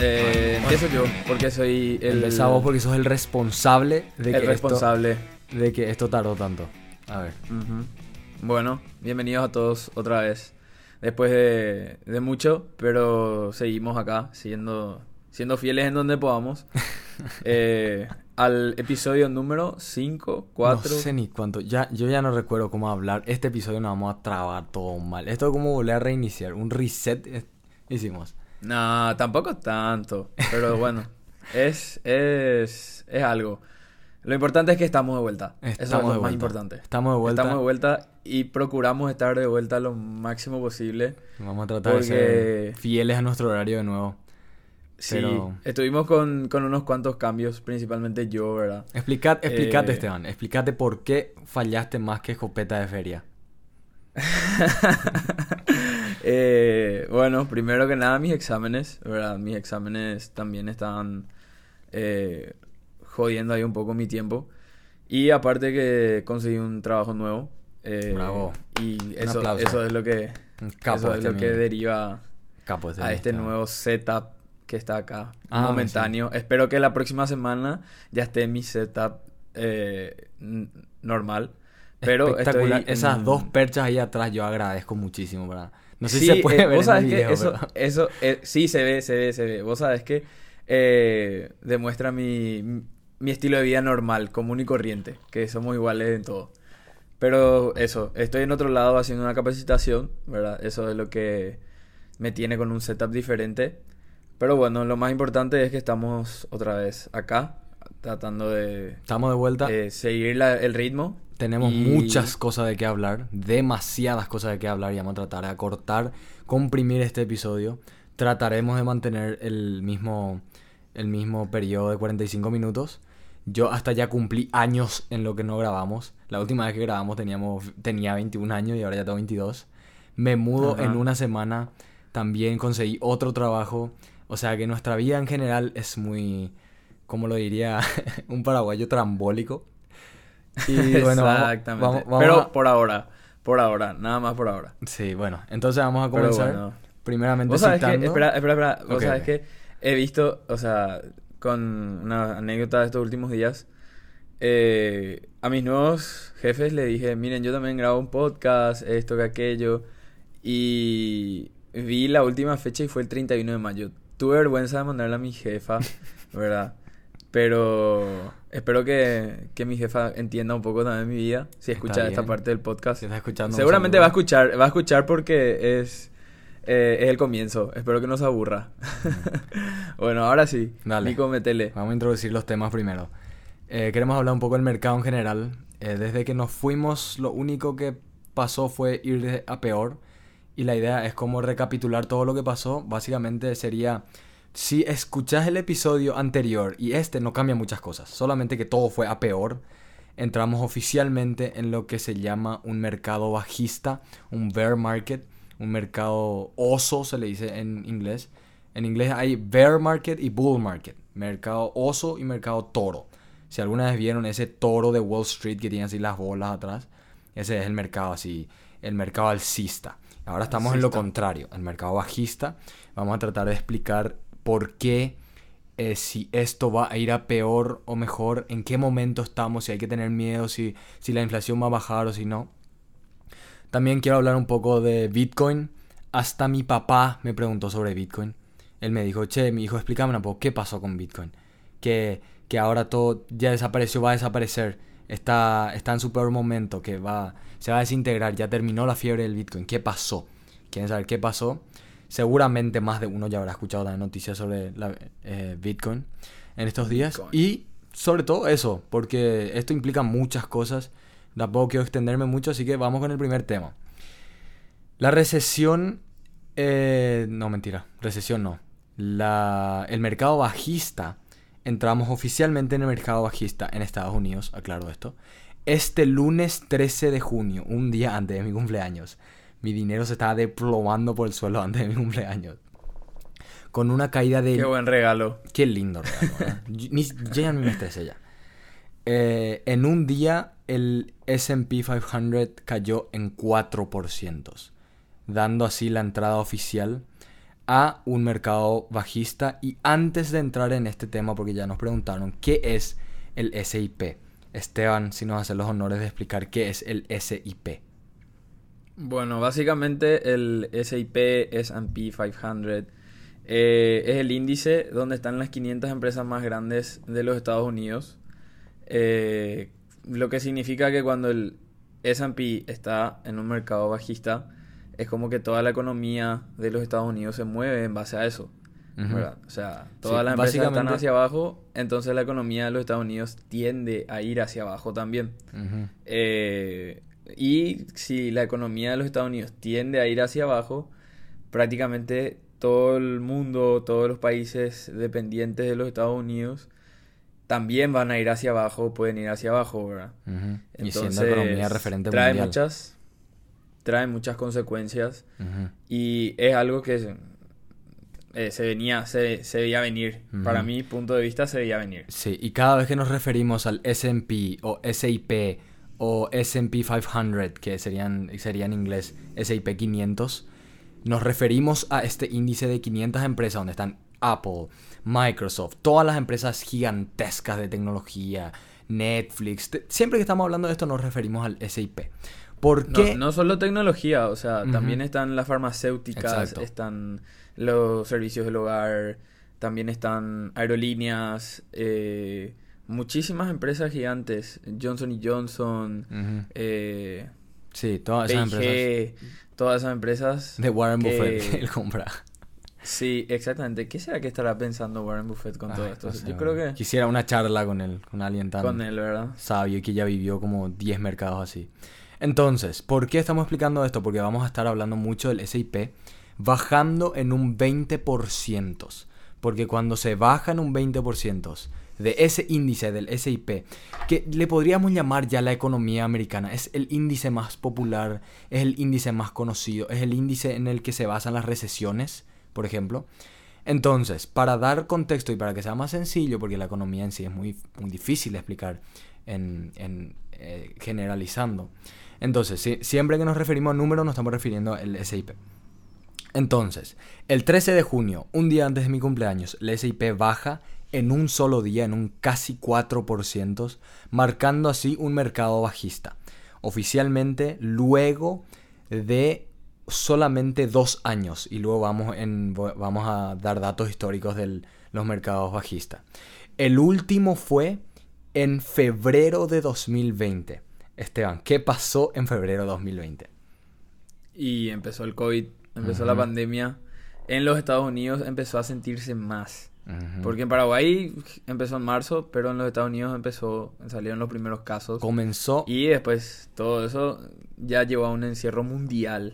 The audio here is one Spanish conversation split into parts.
Eh, empiezo yo, porque soy el... Empezá vos porque sos el responsable de el que, responsable. Esto, de que esto tardó tanto. A ver. Ujú. Bueno, bienvenidos a todos otra vez. Después de, de mucho, pero seguimos acá, siendo, siendo fieles en donde podamos. Eh, al episodio número 5, 4... No sé ni cuánto. Ya, yo ya no recuerdo cómo hablar. Este episodio nos vamos a trabar todo mal. Esto es como volver a reiniciar. Un reset hicimos. No, tampoco tanto, pero bueno, es, es, es algo. Lo importante es que estamos de vuelta. Eso es Estamos lo de más vuelta. importante. Estamos de vuelta. Estamos de vuelta y procuramos estar de vuelta lo máximo posible. Vamos a tratar Porque- de ser fieles a nuestro horario de nuevo. Sí, Pero- estuvimos con, con unos cuantos cambios, principalmente yo, ¿verdad? Explicad, explicate, Eh, Esteban. Explicate por qué fallaste más que escopeta de feria. Eh, bueno, primero que nada mis exámenes, ¿verdad? Mis exámenes también estaban eh, jodiendo ahí un poco mi tiempo. Y aparte que conseguí un trabajo nuevo. eh, Bravo. Y eso, eso es lo que, capo eso es este lo que deriva capo este a este nuevo setup que está acá, Ah, momentáneo. Espero que la próxima semana ya esté mi setup eh, normal. Pero Espectacular. estoy Esas dos perchas ahí atrás yo agradezco muchísimo, ¿verdad? No sé Sí, si se puede eh, ver vos en el sabés que video, eso, pero- eso eh, sí se ve, se ve, se ve. Vos sabés que eh, demuestra mi, mi estilo de vida normal, común y corriente, que somos iguales en todo. Pero eso, estoy en otro lado haciendo una capacitación, ¿verdad? Eso es lo que me tiene con un setup diferente. Pero bueno, lo más importante es que estamos otra vez acá, tratando de Estamos de vuelta. eh, seguir la- el ritmo. Tenemos y- muchas cosas de qué hablar, demasiadas cosas de qué hablar y vamos a tratar de acortar, comprimir este episodio. Trataremos de mantener el mismo, el mismo periodo de 45 minutos. Yo hasta ya cumplí años en lo que no grabamos. La última vez que grabamos teníamos, tenía 21 años y ahora ya tengo 22. Me mudo Ajá. en una semana. También conseguí otro trabajo. O sea que nuestra vida en general es muy, como lo diría un paraguayo trambólico. Y bueno, Exactamente. vamos- vamos Pero a- por ahora, por ahora, nada más por ahora. Sí, bueno, entonces vamos a comenzar. bueno. Primeramente Vos sabés que, citando... espera, espera, espera. Vos ok. que he visto, o sea, con una anécdota de estos últimos días, eh, a mis nuevos jefes le dije, miren, yo también grabo un podcast, esto que aquello, y vi la última fecha y fue el 31 de mayo. Tuve vergüenza de mandarle a mi jefa, ¿verdad? Pero espero que, que mi jefa entienda un poco también mi vida, si Está escucha esta parte del podcast. Si estás escuchando, Seguramente va a escuchar, va a escuchar porque es, eh, es el comienzo. Espero que no se aburra. bueno, ahora sí. Dale. Nico, metele. Vamos a introducir los temas primero. Eh, queremos hablar un poco del mercado en general. Eh, desde que nos fuimos, lo único que pasó fue ir a peor. Y la idea es como recapitular todo lo que pasó. Básicamente sería, si escuchás el episodio anterior y este no cambia muchas cosas, solamente que todo fue a peor, entramos oficialmente en lo que se llama un mercado bajista, un bear market, un mercado oso se le dice en inglés. En inglés hay bear market y bull market, mercado oso y mercado toro. Si alguna vez vieron ese toro de Wall Street que tiene así las bolas atrás, ese es el mercado así, el mercado alcista. Ahora estamos en lo contrario, el mercado bajista. Vamos a tratar de explicar por qué, eh, si esto va a ir a peor o mejor, en qué momento estamos, si hay que tener miedo, si, si la inflación va a bajar o si no. También quiero hablar un poco de Bitcoin. Hasta mi papá me preguntó sobre Bitcoin. Él me dijo, che, mi hijo, explícame un poco, ¿qué pasó con Bitcoin? Que, que ahora todo ya desapareció, va a desaparecer. Está, está en su peor momento, que va, se va a desintegrar, ya terminó la fiebre del Bitcoin. ¿Qué pasó? ¿Quieren saber qué pasó? Seguramente más de uno ya habrá escuchado la noticia sobre la, eh, Bitcoin en estos días. Bitcoin. Y sobre todo eso, porque esto implica muchas cosas. Tampoco quiero extenderme mucho, así que vamos con el primer tema. La recesión... eh, no, mentira. Recesión no. La, el mercado bajista. Entramos oficialmente en el mercado bajista en Estados Unidos, aclaro esto. Este lunes 13 de junio, un día antes de mi cumpleaños. Mi dinero se estaba desplomando por el suelo antes de mi cumpleaños. Con una caída de Qué buen regalo. Qué lindo regalo, ¿verdad? Yo- ni- yo ya me estresé ya. Eh, en un día el SP 500 cayó en 4%, dando así la entrada oficial a un mercado bajista. Y antes de entrar en este tema, porque ya nos preguntaron qué es el SIP, Esteban, si nos hace los honores de explicar qué es el SIP. Bueno, básicamente el SIP S&P 500 eh, es el índice donde están las 500 empresas más grandes de los Estados Unidos. Eh, lo que significa que cuando el S&P está en un mercado bajista, es como que toda la economía de los Estados Unidos se mueve en base a eso. O sea, todas las empresas están hacia abajo, entonces la economía de los Estados Unidos tiende a ir hacia abajo también. eh, y si la economía de los Estados Unidos tiende a ir hacia abajo, prácticamente todo el mundo, todos los países dependientes de los Estados Unidos también van a ir hacia abajo, pueden ir hacia abajo, ¿verdad? y siendo economía referente trae muchas trae muchas consecuencias y es algo que eh, se venía se, se veía venir. Para mi punto de vista se veía venir. Sí, y cada vez que nos referimos al S&P o SIP o S&P 500, que serían, sería en inglés S&P 500, nos referimos a este índice de 500 empresas donde están Apple, Microsoft, todas las empresas gigantescas de tecnología, Netflix. Siempre que estamos hablando de esto nos referimos al SIP. ¿Por qué? No, solo tecnología, o sea, también están las farmacéuticas, están los servicios del hogar, también están aerolíneas, eh, muchísimas empresas gigantes, Johnson Johnson, eh, sí, todas esas empresas. Todas esas empresas. De Warren Buffett, él compra. Sí, exactamente. ¿Qué será que estará pensando Warren Buffett con todo esto? Yo creo que... Quisiera una charla con él, con alguien tan... Con él, ¿verdad? Sabio que ya vivió como 10 mercados así. Entonces, ¿por qué estamos explicando esto? Porque vamos a estar hablando mucho del SIP bajando en un 20%. Porque cuando se baja en un 20%, de ese índice del SIP, que le podríamos llamar ya la economía americana. Es el índice más popular, es el índice más conocido, es el índice en el que se basan las recesiones, por ejemplo. Entonces, para dar contexto y para que sea más sencillo, porque la economía en sí es muy, muy difícil de explicar en, eh, generalizando. Entonces, siempre que nos referimos a números, nos estamos refiriendo al SIP. Entonces, el 13 de junio, un día antes de mi cumpleaños, el SIP baja en un solo día, en un casi 4%, marcando así un mercado bajista. Oficialmente, luego de solamente dos años, y luego vamos, en, vamos a dar datos históricos de los mercados bajistas. El último fue en febrero de 2020. Esteban, ¿qué pasó en febrero de 2020? Y empezó el COVID, empezó la pandemia. En los Estados Unidos empezó a sentirse más. Porque en Paraguay empezó en marzo, pero en los Estados Unidos empezó, salieron los primeros casos. Comenzó. Y después todo eso ya llevó a un encierro mundial.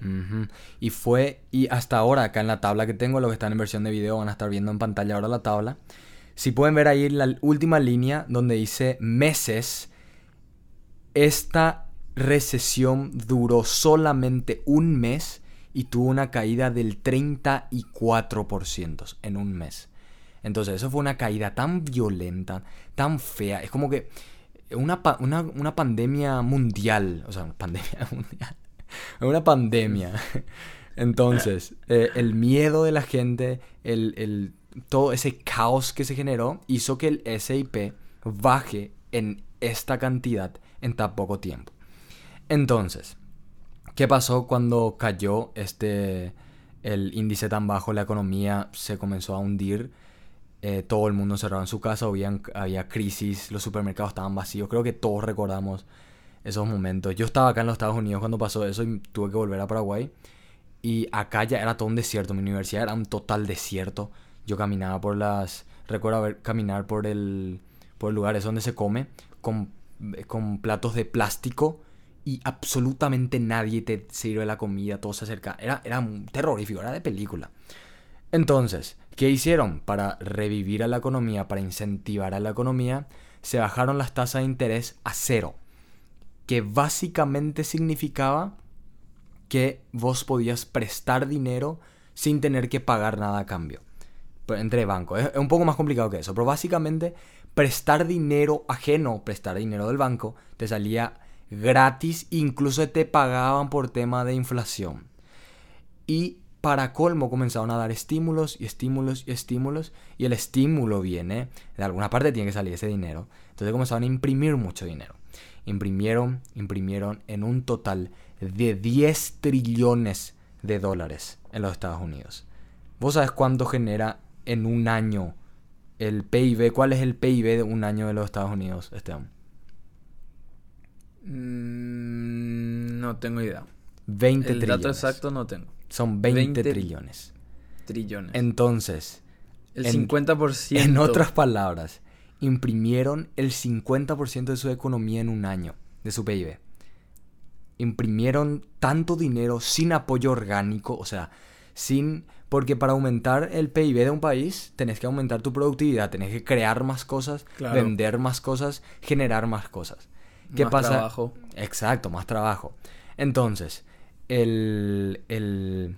Y fue, y hasta ahora, acá en la tabla que tengo, los que están en versión de video van a estar viendo en pantalla ahora la tabla. Si pueden ver ahí la última línea donde dice meses, esta recesión duró solamente un mes y tuvo una caída del 34% en un mes. Entonces, eso fue una caída tan violenta, tan fea. Es como que una, una, pandemia mundial. O sea, una pandemia mundial. Una pandemia. Entonces, eh, el miedo de la gente, el, todo ese caos que se generó, hizo que el SIP baje en esta cantidad en tan poco tiempo. Entonces, ¿qué pasó cuando cayó este el índice tan bajo? La economía se comenzó a hundir eh, todo el mundo encerrado en su casa, había, crisis, los supermercados estaban vacíos, creo que todos recordamos esos momentos. Yo estaba acá en los Estados Unidos cuando pasó eso y tuve que volver a Paraguay. Y acá ya era todo un desierto, mi universidad era un total desierto. Yo caminaba por las... Recuerdo ver, caminar por el, por el lugar donde se come con, con platos de plástico y absolutamente nadie te sirve la comida, todo se acerca. Era, era terrorífico, era de película. Entonces, ¿qué hicieron? Para revivir a la economía, para incentivar a la economía, se bajaron las tasas de interés a cero. Que básicamente significaba que vos podías prestar dinero sin tener que pagar nada a cambio. Pues, entre bancos. Es un poco más complicado que eso. Pero básicamente, prestar dinero ajeno, prestar dinero del banco, te salía gratis. Incluso te pagaban por tema de inflación. Y para colmo comenzaron a dar estímulos y estímulos y estímulos. Y el estímulo viene, de alguna parte tiene que salir ese dinero. Entonces comenzaron a imprimir mucho dinero. Imprimieron, imprimieron en un total de 10 trillones de dólares en los Estados Unidos. ¿Vos sabés cuánto genera en un año el PIB? ¿Cuál es el PIB de un año de los Estados Unidos, Esteban? Mm, no tengo idea. 20 El trillones. dato exacto no tengo. Son 20, 20 trillones. Trillones. Entonces, el en- 50%. en otras palabras, imprimieron el 50% de su economía en un año, de su PIB. Imprimieron tanto dinero sin apoyo orgánico, o sea, sin... Porque para aumentar el PIB de un país, tenés que aumentar tu productividad, tenés que crear más cosas, Claro. vender más cosas, generar más cosas. ¿Qué Más pasa? trabajo. Exacto, más trabajo. Entonces, el, el,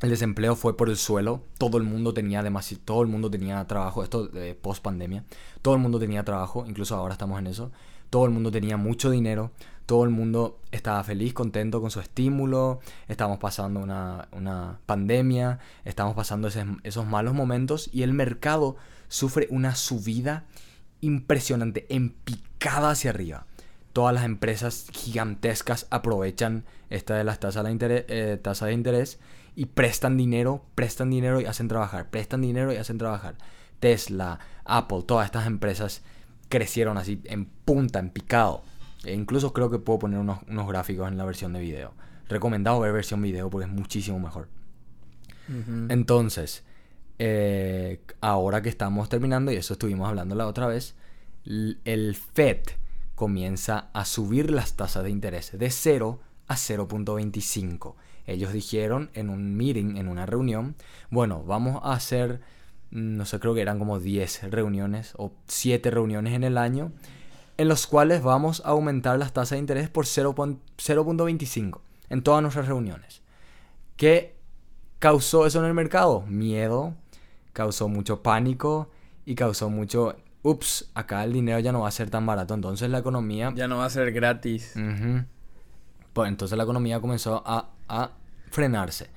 el desempleo fue por el suelo. Todo el mundo tenía demasi- todo el mundo tenía trabajo. Esto de post pandemia. Todo el mundo tenía trabajo. Incluso ahora estamos en eso. Todo el mundo tenía mucho dinero. Todo el mundo estaba feliz, contento con su estímulo. Estamos pasando una, una pandemia. Estamos pasando esos malos momentos. Y el mercado sufre una subida impresionante, en picada hacia arriba. Todas las empresas gigantescas aprovechan esta de las tasas de interés, eh, tasa de interés y prestan dinero, prestan dinero y hacen trabajar, prestan dinero y hacen trabajar. Tesla, Apple, todas estas empresas crecieron así en punta, en picado. E incluso creo que puedo poner unos, unos gráficos en la versión de video. Recomendado ver versión video porque es muchísimo mejor. Entonces, eh, ahora que estamos terminando, y eso estuvimos hablando la otra vez, el FED comienza a subir las tasas de interés de 0 a 0.25. Ellos dijeron en un meeting, en una reunión, bueno, vamos a hacer, mm, no sé, creo que eran como 10 reuniones o 7 reuniones en el año, en los cuales vamos a aumentar las tasas de interés por 0.- 0.25 en todas nuestras reuniones. ¿Qué causó eso en el mercado? Miedo, causó mucho pánico y causó mucho, ups, acá el dinero ya no va a ser tan barato, entonces la economía... Ya no va a ser gratis. Pues entonces la economía comenzó a, a frenarse.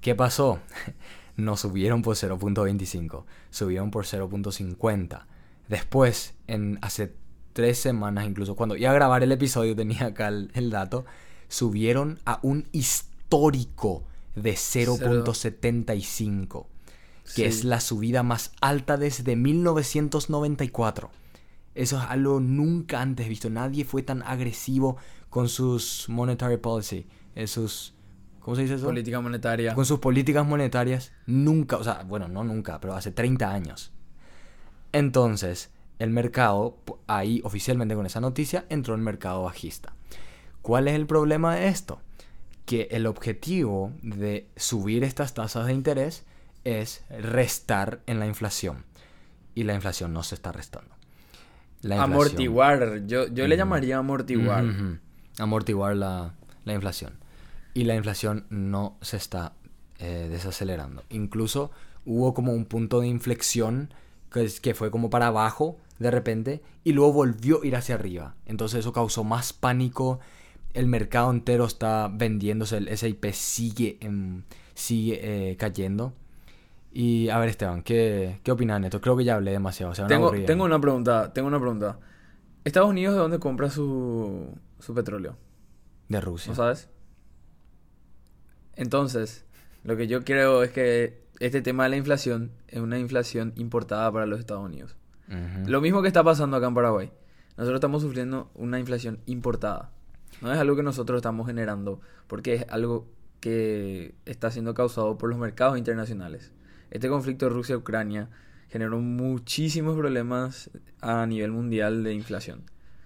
¿Qué pasó? No subieron por 0.25, subieron por 0.50. Después, en hace tres semanas incluso, cuando iba a grabar el episodio, tenía acá el, el dato, subieron a un histórico de 0.75, que es la subida más alta desde 1994. Eso es algo nunca antes visto. Nadie fue tan agresivo con sus monetary policy, eh, sus ¿cómo se dice eso? Política monetaria. Con sus políticas monetarias, nunca, o sea, bueno, no nunca, pero hace 30 años. Entonces, el mercado, ahí oficialmente con esa noticia, entró en mercado bajista. ¿Cuál es el problema de esto? Que el objetivo de subir estas tasas de interés es restar en la inflación. Y la inflación no se está restando. La Amortiguar. Yo, yo le llamaría amortiguar. Amortiguar la, la inflación. Y la inflación no se está eh, desacelerando. Incluso hubo como un punto de inflexión que, es- que fue como para abajo de repente y luego volvió a ir hacia arriba. Entonces eso causó más pánico. El mercado entero está vendiéndose. El SIP sigue, en- sigue eh, cayendo. Y a ver, Esteban, ¿qué, qué opinas de esto? Creo que ya hablé demasiado. Tengo, tengo ¿no? una pregunta. Tengo una pregunta. ¿Estados Unidos de dónde compra su, su petróleo? De Rusia. ¿No sabes? Entonces, lo que yo creo es que este tema de la inflación es una inflación importada para los Estados Unidos. Lo mismo que está pasando acá en Paraguay. Nosotros estamos sufriendo una inflación importada. No es algo que nosotros estamos generando, porque es algo que está siendo causado por los mercados internacionales. Este conflicto Rusia-Ucrania generó muchísimos problemas a nivel mundial de inflación.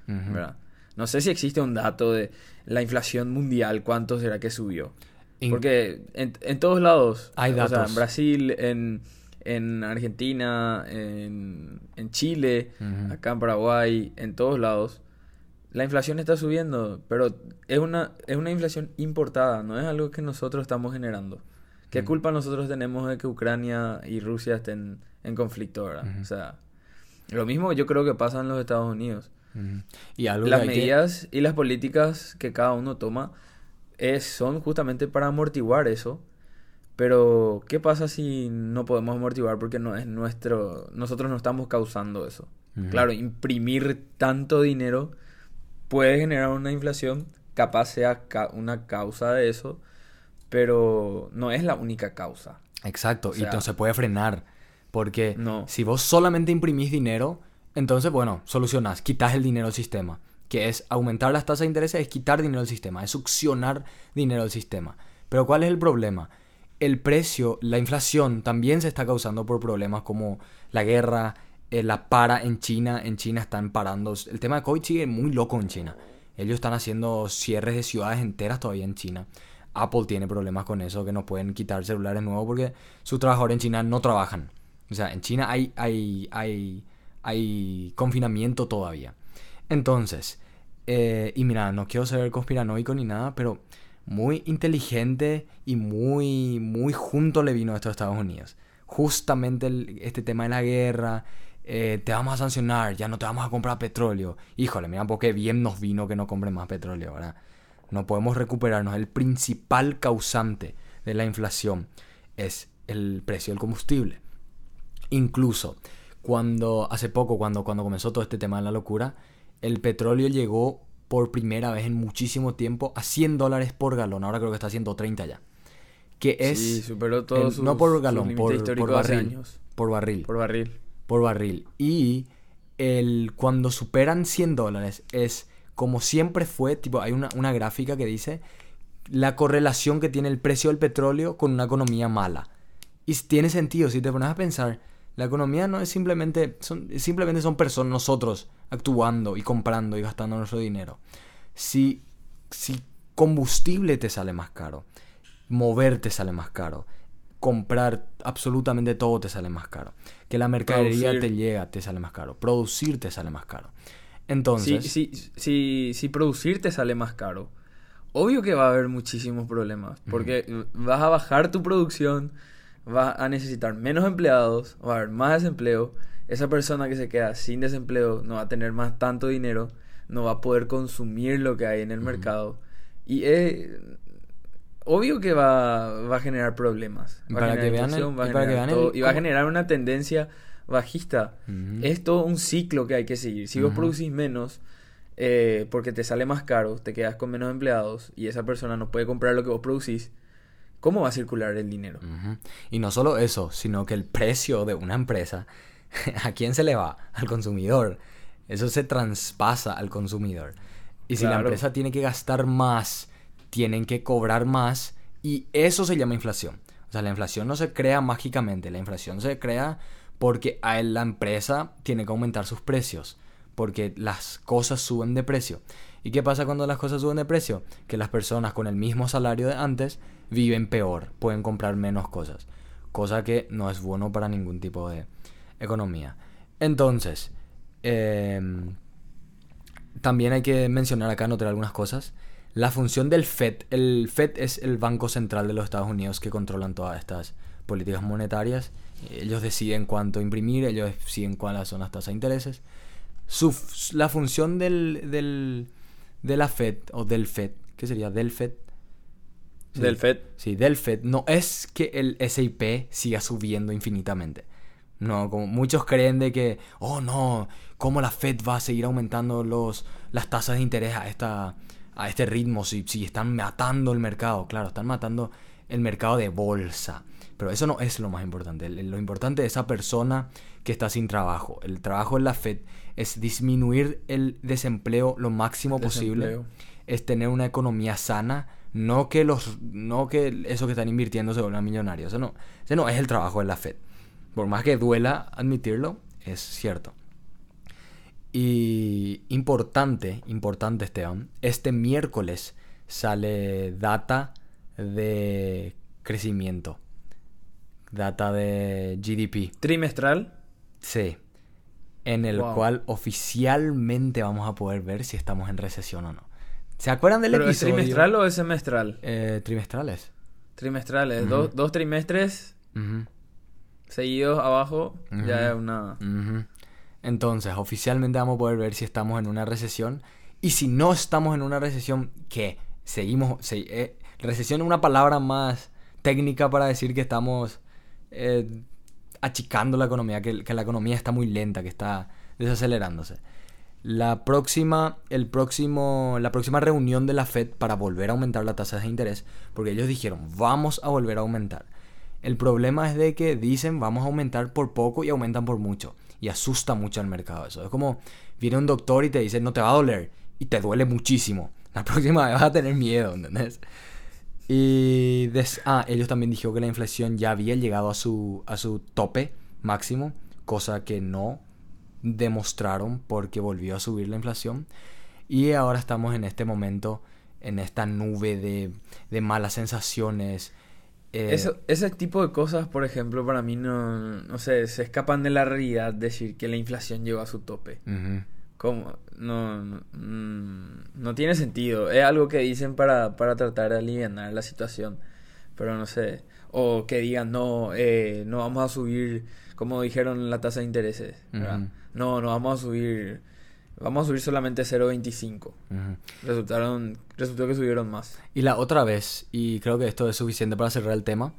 ¿verdad? No sé si existe un dato de la inflación mundial, cuánto será que subió. In- Porque en, en todos lados, Hay o sea, datos. en Brasil, en, en Argentina, en, en Chile, acá en Paraguay, en todos lados, la inflación está subiendo, pero es una, es una inflación importada, no es algo que nosotros estamos generando. ¿Qué Ujú. culpa nosotros tenemos de que Ucrania y Rusia estén en conflicto? Ujú. O sea, lo mismo yo creo que pasa en los Estados Unidos. Y algo Las que- medidas y las políticas que cada uno toma es, son justamente para amortiguar eso, Pero, ¿qué pasa si no podemos amortiguar porque no es nuestro... Nosotros no estamos causando eso? Claro, imprimir tanto dinero puede generar una inflación, capaz sea ca- una causa de eso, pero no es la única causa. Exacto, O y no se puede frenar. Porque No. si vos solamente imprimís dinero, entonces, bueno, solucionás, quitas el dinero del sistema. Que es aumentar las tasas de interés, es quitar dinero del sistema, es succionar dinero del sistema. Pero ¿cuál es el problema? El precio, la inflación también se está causando por problemas como la guerra, eh, la para en China. En China están parando. El tema de COVID sigue muy loco en China. Ellos están haciendo cierres de ciudades enteras todavía en China. Apple tiene problemas con eso, que no pueden quitar celulares nuevos porque sus trabajadores en China no trabajan. O sea, en China hay, hay, hay, hay confinamiento todavía. Entonces, eh, y mira, no quiero ser conspiranoico ni nada, pero muy inteligente y muy, muy junto le vino esto a Estados Unidos. Justamente este tema de la guerra, eh, te vamos a sancionar, ya no te vamos a comprar petróleo. Híjole, mira, porque bien nos vino que no compren más petróleo, ¿verdad? No podemos recuperarnos. El principal causante de la inflación es el precio del combustible. Incluso cuando hace poco, cuando, cuando comenzó todo este tema de la locura, el petróleo llegó por primera vez en muchísimo tiempo a 100 dólares por galón. Ahora creo que está a 130 ya. Que es... sí, superó todos el- sus, no por galón, por, por barril. años. Por barril. Por barril. por barril. Y el, cuando superan 100 dólares es como siempre fue, tipo, hay una, una gráfica que dice la correlación que tiene el precio del petróleo con una economía mala. Y tiene sentido, si te pones a pensar, la economía no es simplemente, son, simplemente son personas, nosotros, actuando y comprando y gastando nuestro dinero. Si, si combustible te sale más caro, mover te sale más caro, comprar absolutamente todo te sale más caro, que la mercadería Producir. te llega te sale más caro, producir te sale más caro. Entonces, Si, si, si, si producir te sale más caro, obvio que va a haber muchísimos problemas. Porque vas a bajar tu producción, vas a necesitar menos empleados, va a haber más desempleo. Esa persona que se queda sin desempleo no va a tener más tanto dinero, no va a poder consumir lo que hay en el mercado. Y es obvio que va, va a generar problemas. Va a generar que vean el- inflación, va a y para que generar vean el- todo, y va a generar una tendencia bajista. Ujú. Es todo un ciclo que hay que seguir. Si vos producís menos eh, porque te sale más caro, te quedas con menos empleados y esa persona no puede comprar lo que vos producís, ¿cómo va a circular el dinero? Y no solo eso, sino que el precio de una empresa, ¿a quién se le va? Al consumidor. Eso se traspasa al consumidor. Y si la empresa tiene que gastar más, tienen que cobrar más y eso se llama inflación. O sea, la inflación no se crea mágicamente, la inflación se crea porque a la empresa tiene que aumentar sus precios, porque las cosas suben de precio. ¿Y qué pasa cuando las cosas suben de precio? Que las personas con el mismo salario de antes viven peor, pueden comprar menos cosas, cosa que no es bueno para ningún tipo de economía. Entonces, em, también hay que mencionar acá, notar algunas cosas. La función del FED. El FED es el Banco Central de los Estados Unidos que controlan todas estas políticas monetarias. Ellos deciden cuánto imprimir, ellos deciden cuáles son las tasas de intereses. Su, la función del, del, de la FED, o del FED, ¿qué sería? Del FED. Sí. Del FED. Sí, del FED. No es que el SIP siga subiendo infinitamente. No, como muchos creen de que, oh no, ¿cómo la Fed va a seguir aumentando los, las tasas de interés a, esta, a este ritmo? Si, si están matando el mercado, claro, están matando el mercado de bolsa. Pero eso no es lo más importante. Lo importante es esa persona que está sin trabajo. El trabajo en la Fed es disminuir el desempleo lo máximo posible es tener una economía sana, no que los no que eso que están invirtiendo se vuelvan millonarios. Eso no, ese no es el trabajo de la Fed. Por más que duela admitirlo, es cierto. Y importante, importante Esteban, este miércoles sale data de crecimiento. Data de GDP. Trimestral. Sí. En el Wow. cual oficialmente vamos a poder ver si estamos en recesión o no. ¿Se acuerdan del ¿Pero es episodio? trimestral o es semestral? Eh, trimestrales. Trimestrales. Dos, dos trimestres seguidos abajo. Ya es una... Entonces, oficialmente vamos a poder ver si estamos en una recesión. Y si no estamos en una recesión, ¿qué? Seguimos. se- eh, recesión es una palabra más técnica para decir que estamos eh, achicando la economía, que, la economía está muy lenta, que está desacelerándose. La próxima, el próximo, la próxima reunión de la Fed para volver a aumentar la tasa de interés, porque ellos dijeron, vamos a volver a aumentar. El problema es de que dicen, vamos a aumentar por poco y aumentan por mucho. Y asusta mucho al mercado eso. Es como, viene un doctor y te dice, no te va a doler. Y te duele muchísimo. La próxima vez vas a tener miedo, ¿entendés? Y ah, ellos también dijeron que la inflación ya había llegado a su, a su tope máximo, cosa que no demostraron porque volvió a subir la inflación. Y ahora estamos en este momento, en esta nube de, de malas sensaciones. Eh, ese tipo de cosas, por ejemplo, para mí no, no sé, se escapan de la realidad decir que la inflación llegó a su tope. como No, no, mm, no, tiene sentido. Es algo que dicen para, para tratar de aliviar la situación. Pero no sé. O que digan, no, eh, no vamos a subir, como dijeron, la tasa de intereses. No, no vamos a subir. Vamos a subir solamente 0.25. Resultaron, resultó que subieron más. Y la otra vez, y creo que esto es suficiente para cerrar el tema,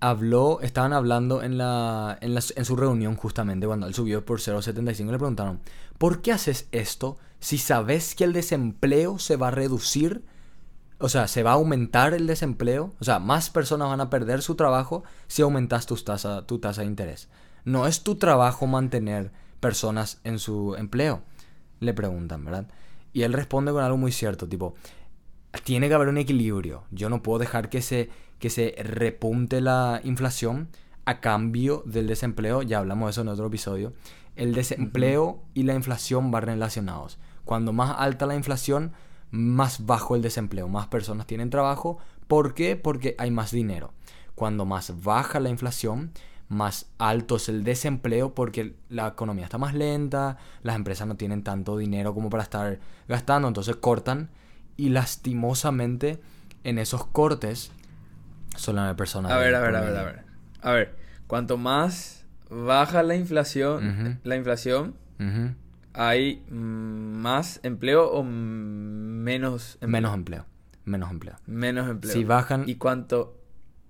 habló, estaban hablando en, la, en, en su reunión justamente cuando él subió por 0.75 le preguntaron, ¿por qué haces esto si sabes que el desempleo se va a reducir? O sea, se va a aumentar el desempleo. O sea, más personas van a perder su trabajo si aumentas tu tasa, tu tasa de interés. No es tu trabajo mantener personas en su empleo. Le preguntan, ¿verdad? Y él responde con algo muy cierto, tipo, tiene que haber un equilibrio. Yo no puedo dejar que se, que se repunte la inflación a cambio del desempleo. Ya hablamos de eso en otro episodio. El desempleo y la inflación van relacionados. Cuando más alta la inflación, más bajo el desempleo. Más personas tienen trabajo. ¿Por qué? Porque hay más dinero. Cuando más baja la inflación, más alto es el desempleo porque la economía está más lenta, las empresas no tienen tanto dinero como para estar gastando, entonces cortan y lastimosamente en esos cortes solo hay personas... A ver, a ver, a ver, a ver. A ver, cuanto más baja la inflación, la inflación, hay más empleo o menos empleo? Menos empleo. Menos empleo. Menos empleo. Si bajan... ¿Y cuánto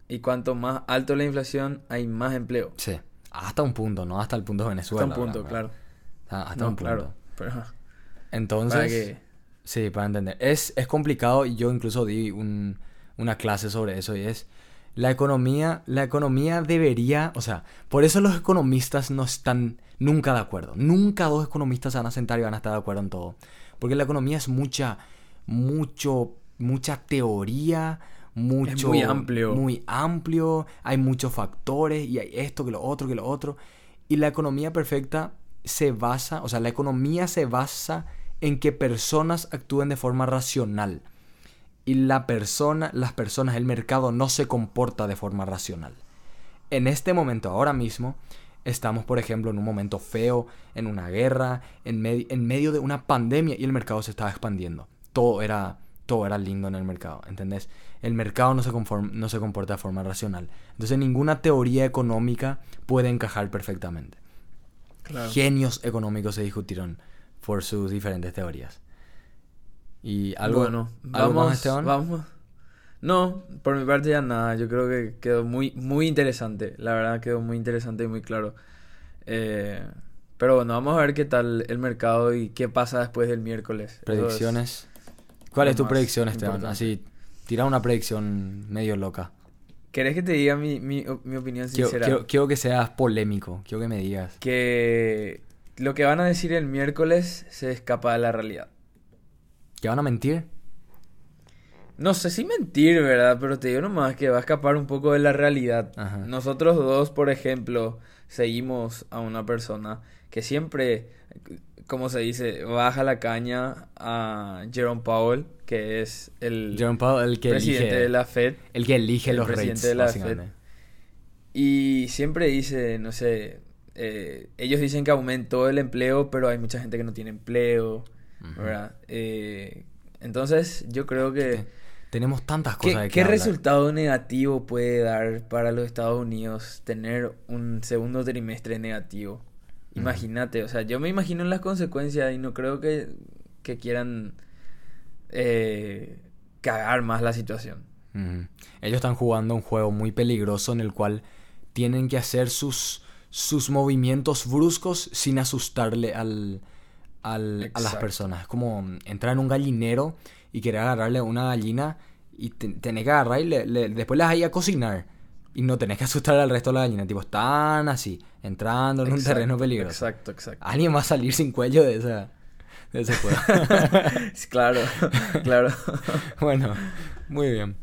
y cuanto más alto la inflación, hay más empleo. Sí. Hasta un punto, ¿no? Hasta el punto de Venezuela. Hasta un punto, claro. Hasta un punto. Claro. Entonces. Sí, para entender. Es, es complicado y yo incluso di un, una clase sobre eso y es. La economía, la economía debería, o sea, por eso los economistas no están nunca de acuerdo. Nunca dos economistas se van a sentar y van a estar de acuerdo en todo. Porque la economía es mucha, mucho, mucha teoría, mucho. muy amplio. Muy amplio, hay muchos factores y hay esto, que lo otro, que lo otro. Y la economía perfecta se basa, o sea, la economía se basa en que personas actúen de forma racional. Y la persona, las personas, el mercado no se comporta de forma racional. En este momento, ahora mismo, estamos, por ejemplo, en un momento feo, en una guerra, en, en medio de una pandemia y el mercado se estaba expandiendo. Todo era todo era lindo en el mercado, ¿entendés? El mercado no se, no se comporta de forma racional. Entonces ninguna teoría económica puede encajar perfectamente. Genios económicos se discutieron por sus diferentes teorías. Y algo, bueno, vamos, Vamos. No, por mi parte ya nada. Yo creo que quedó muy, muy interesante. La verdad quedó muy interesante y muy claro. Eh, pero bueno, vamos a ver qué tal el mercado y qué pasa después del miércoles. Predicciones. ¿Cuál es tu predicción, Esteban? Así, tira una predicción medio loca. ¿Querés que te diga mi, mi, opinión sincera? Quiero, que seas polémico, quiero que me digas. Que lo que van a decir el miércoles se escapa de la realidad. ¿Que van a mentir? No sé si mentir, ¿verdad? Pero te digo nomás que va a escapar un poco de la realidad. Nosotros dos, por ejemplo, seguimos a una persona que siempre como se dice, baja la caña a Jerome Powell, que es el, el que presidente de la Fed. El que elige los presidente de la Fed. Y siempre dice, no sé, eh, ellos dicen que aumentó el empleo, pero hay mucha gente que no tiene empleo, ¿verdad? Eh, entonces, yo creo que... Tenemos tantas cosas ¿Qué, ¿qué resultado negativo puede dar para los Estados Unidos tener un segundo trimestre negativo? Imagínate, o sea, yo me imagino las consecuencias y no creo que, quieran eh, cagar más la situación. Ellos están jugando un juego muy peligroso en el cual tienen que hacer sus, sus movimientos bruscos sin asustarle al, al- a las personas. Es como mm, entrar en un gallinero y querer agarrarle una gallina y te- tenés que agarrar y le- le- después las vas a cocinar. Y no tenés que asustar al resto de la gallina. Tipo, están así, entrando en un terreno peligroso. Exacto, exacto. Alguien va a salir sin cuello de, esa, de ese juego. Claro, claro. Bueno, muy bien.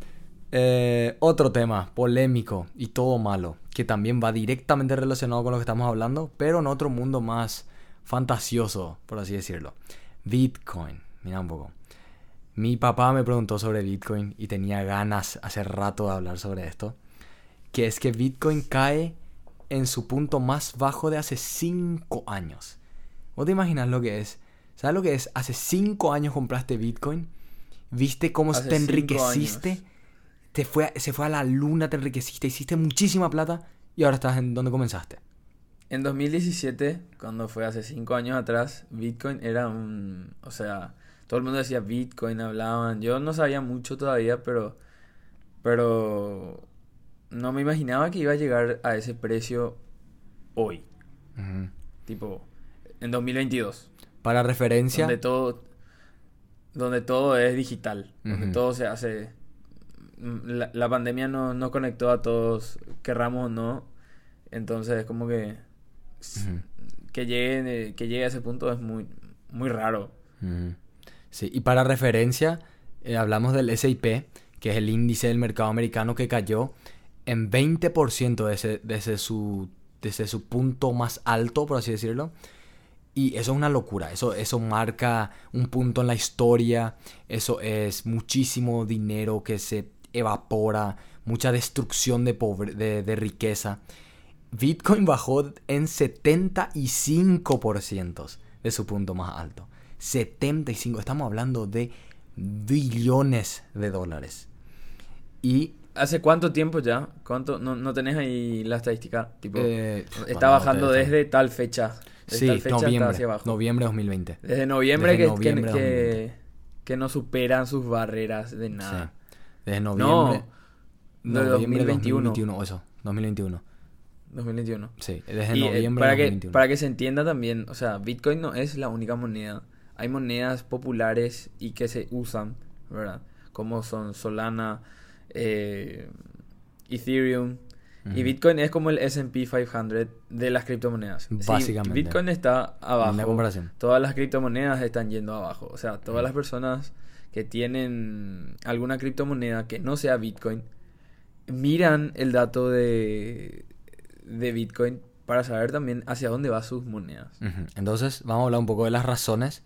Eh, otro tema polémico y todo malo, que también va directamente relacionado con lo que estamos hablando, pero en otro mundo más fantasioso, por así decirlo. Bitcoin. Mira un poco. Mi papá me preguntó sobre Bitcoin y tenía ganas hace rato de hablar sobre esto. Que es que Bitcoin cae en su punto más bajo de hace 5 años. ¿Vos te imaginas lo que es? ¿Sabes lo que es? Hace 5 años compraste Bitcoin. ¿Viste cómo Hace te enriqueciste? Te fue, se fue a la luna, te enriqueciste, hiciste muchísima plata y ahora estás en donde comenzaste. En 2017, cuando fue hace cinco años atrás, Bitcoin era un... O sea, todo el mundo decía Bitcoin, hablaban. Yo no sabía mucho todavía, pero... Pero... No me imaginaba que iba a llegar a ese precio hoy. Tipo, en 2022. Para referencia, Donde todo... Donde todo es digital. Donde todo se hace... mm, La, la pandemia no- nos conectó a todos, querramos o no. Entonces, es como que... Que llegue, eh, que llegue a ese punto es muy, muy raro. Sí, y para referencia, eh, hablamos del SIP, que es el índice del mercado americano que cayó en 20% desde, desde, su, desde su punto más alto, por así decirlo. Y eso es una locura, eso, eso marca un punto en la historia, eso es muchísimo dinero que se evapora, mucha destrucción de, pobre- de, de riqueza. Bitcoin bajó en 75% de su punto más alto. 75, estamos hablando de billones de dólares. Y ¿Hace cuánto tiempo ya? ¿Cuánto? No, no tenés ahí la estadística. Tipo, eh, está bueno, bajando te- desde tal fecha. Desde Sí, tal fecha noviembre, hacia abajo. noviembre 2020. Desde noviembre, Desde que, noviembre que, que, que no superan sus barreras de nada. Sí. Desde noviembre. No, de noviembre 2021. 2021, o eso, 2021. 2021. Sí, desde Y, eh, noviembre para, de que, 2021. para que se entienda también, o sea, Bitcoin no es la única moneda. Hay monedas populares y que se usan, ¿verdad? Como son Solana, eh, Ethereum. Y. Bitcoin es como el SP 500 de las criptomonedas. Si Básicamente. Bitcoin está abajo. comparación. Todas las criptomonedas están yendo abajo. O sea, todas las personas que tienen alguna criptomoneda que no sea Bitcoin, miran el dato de, de Bitcoin para saber también hacia dónde va sus monedas. Entonces, vamos a hablar un poco de las razones.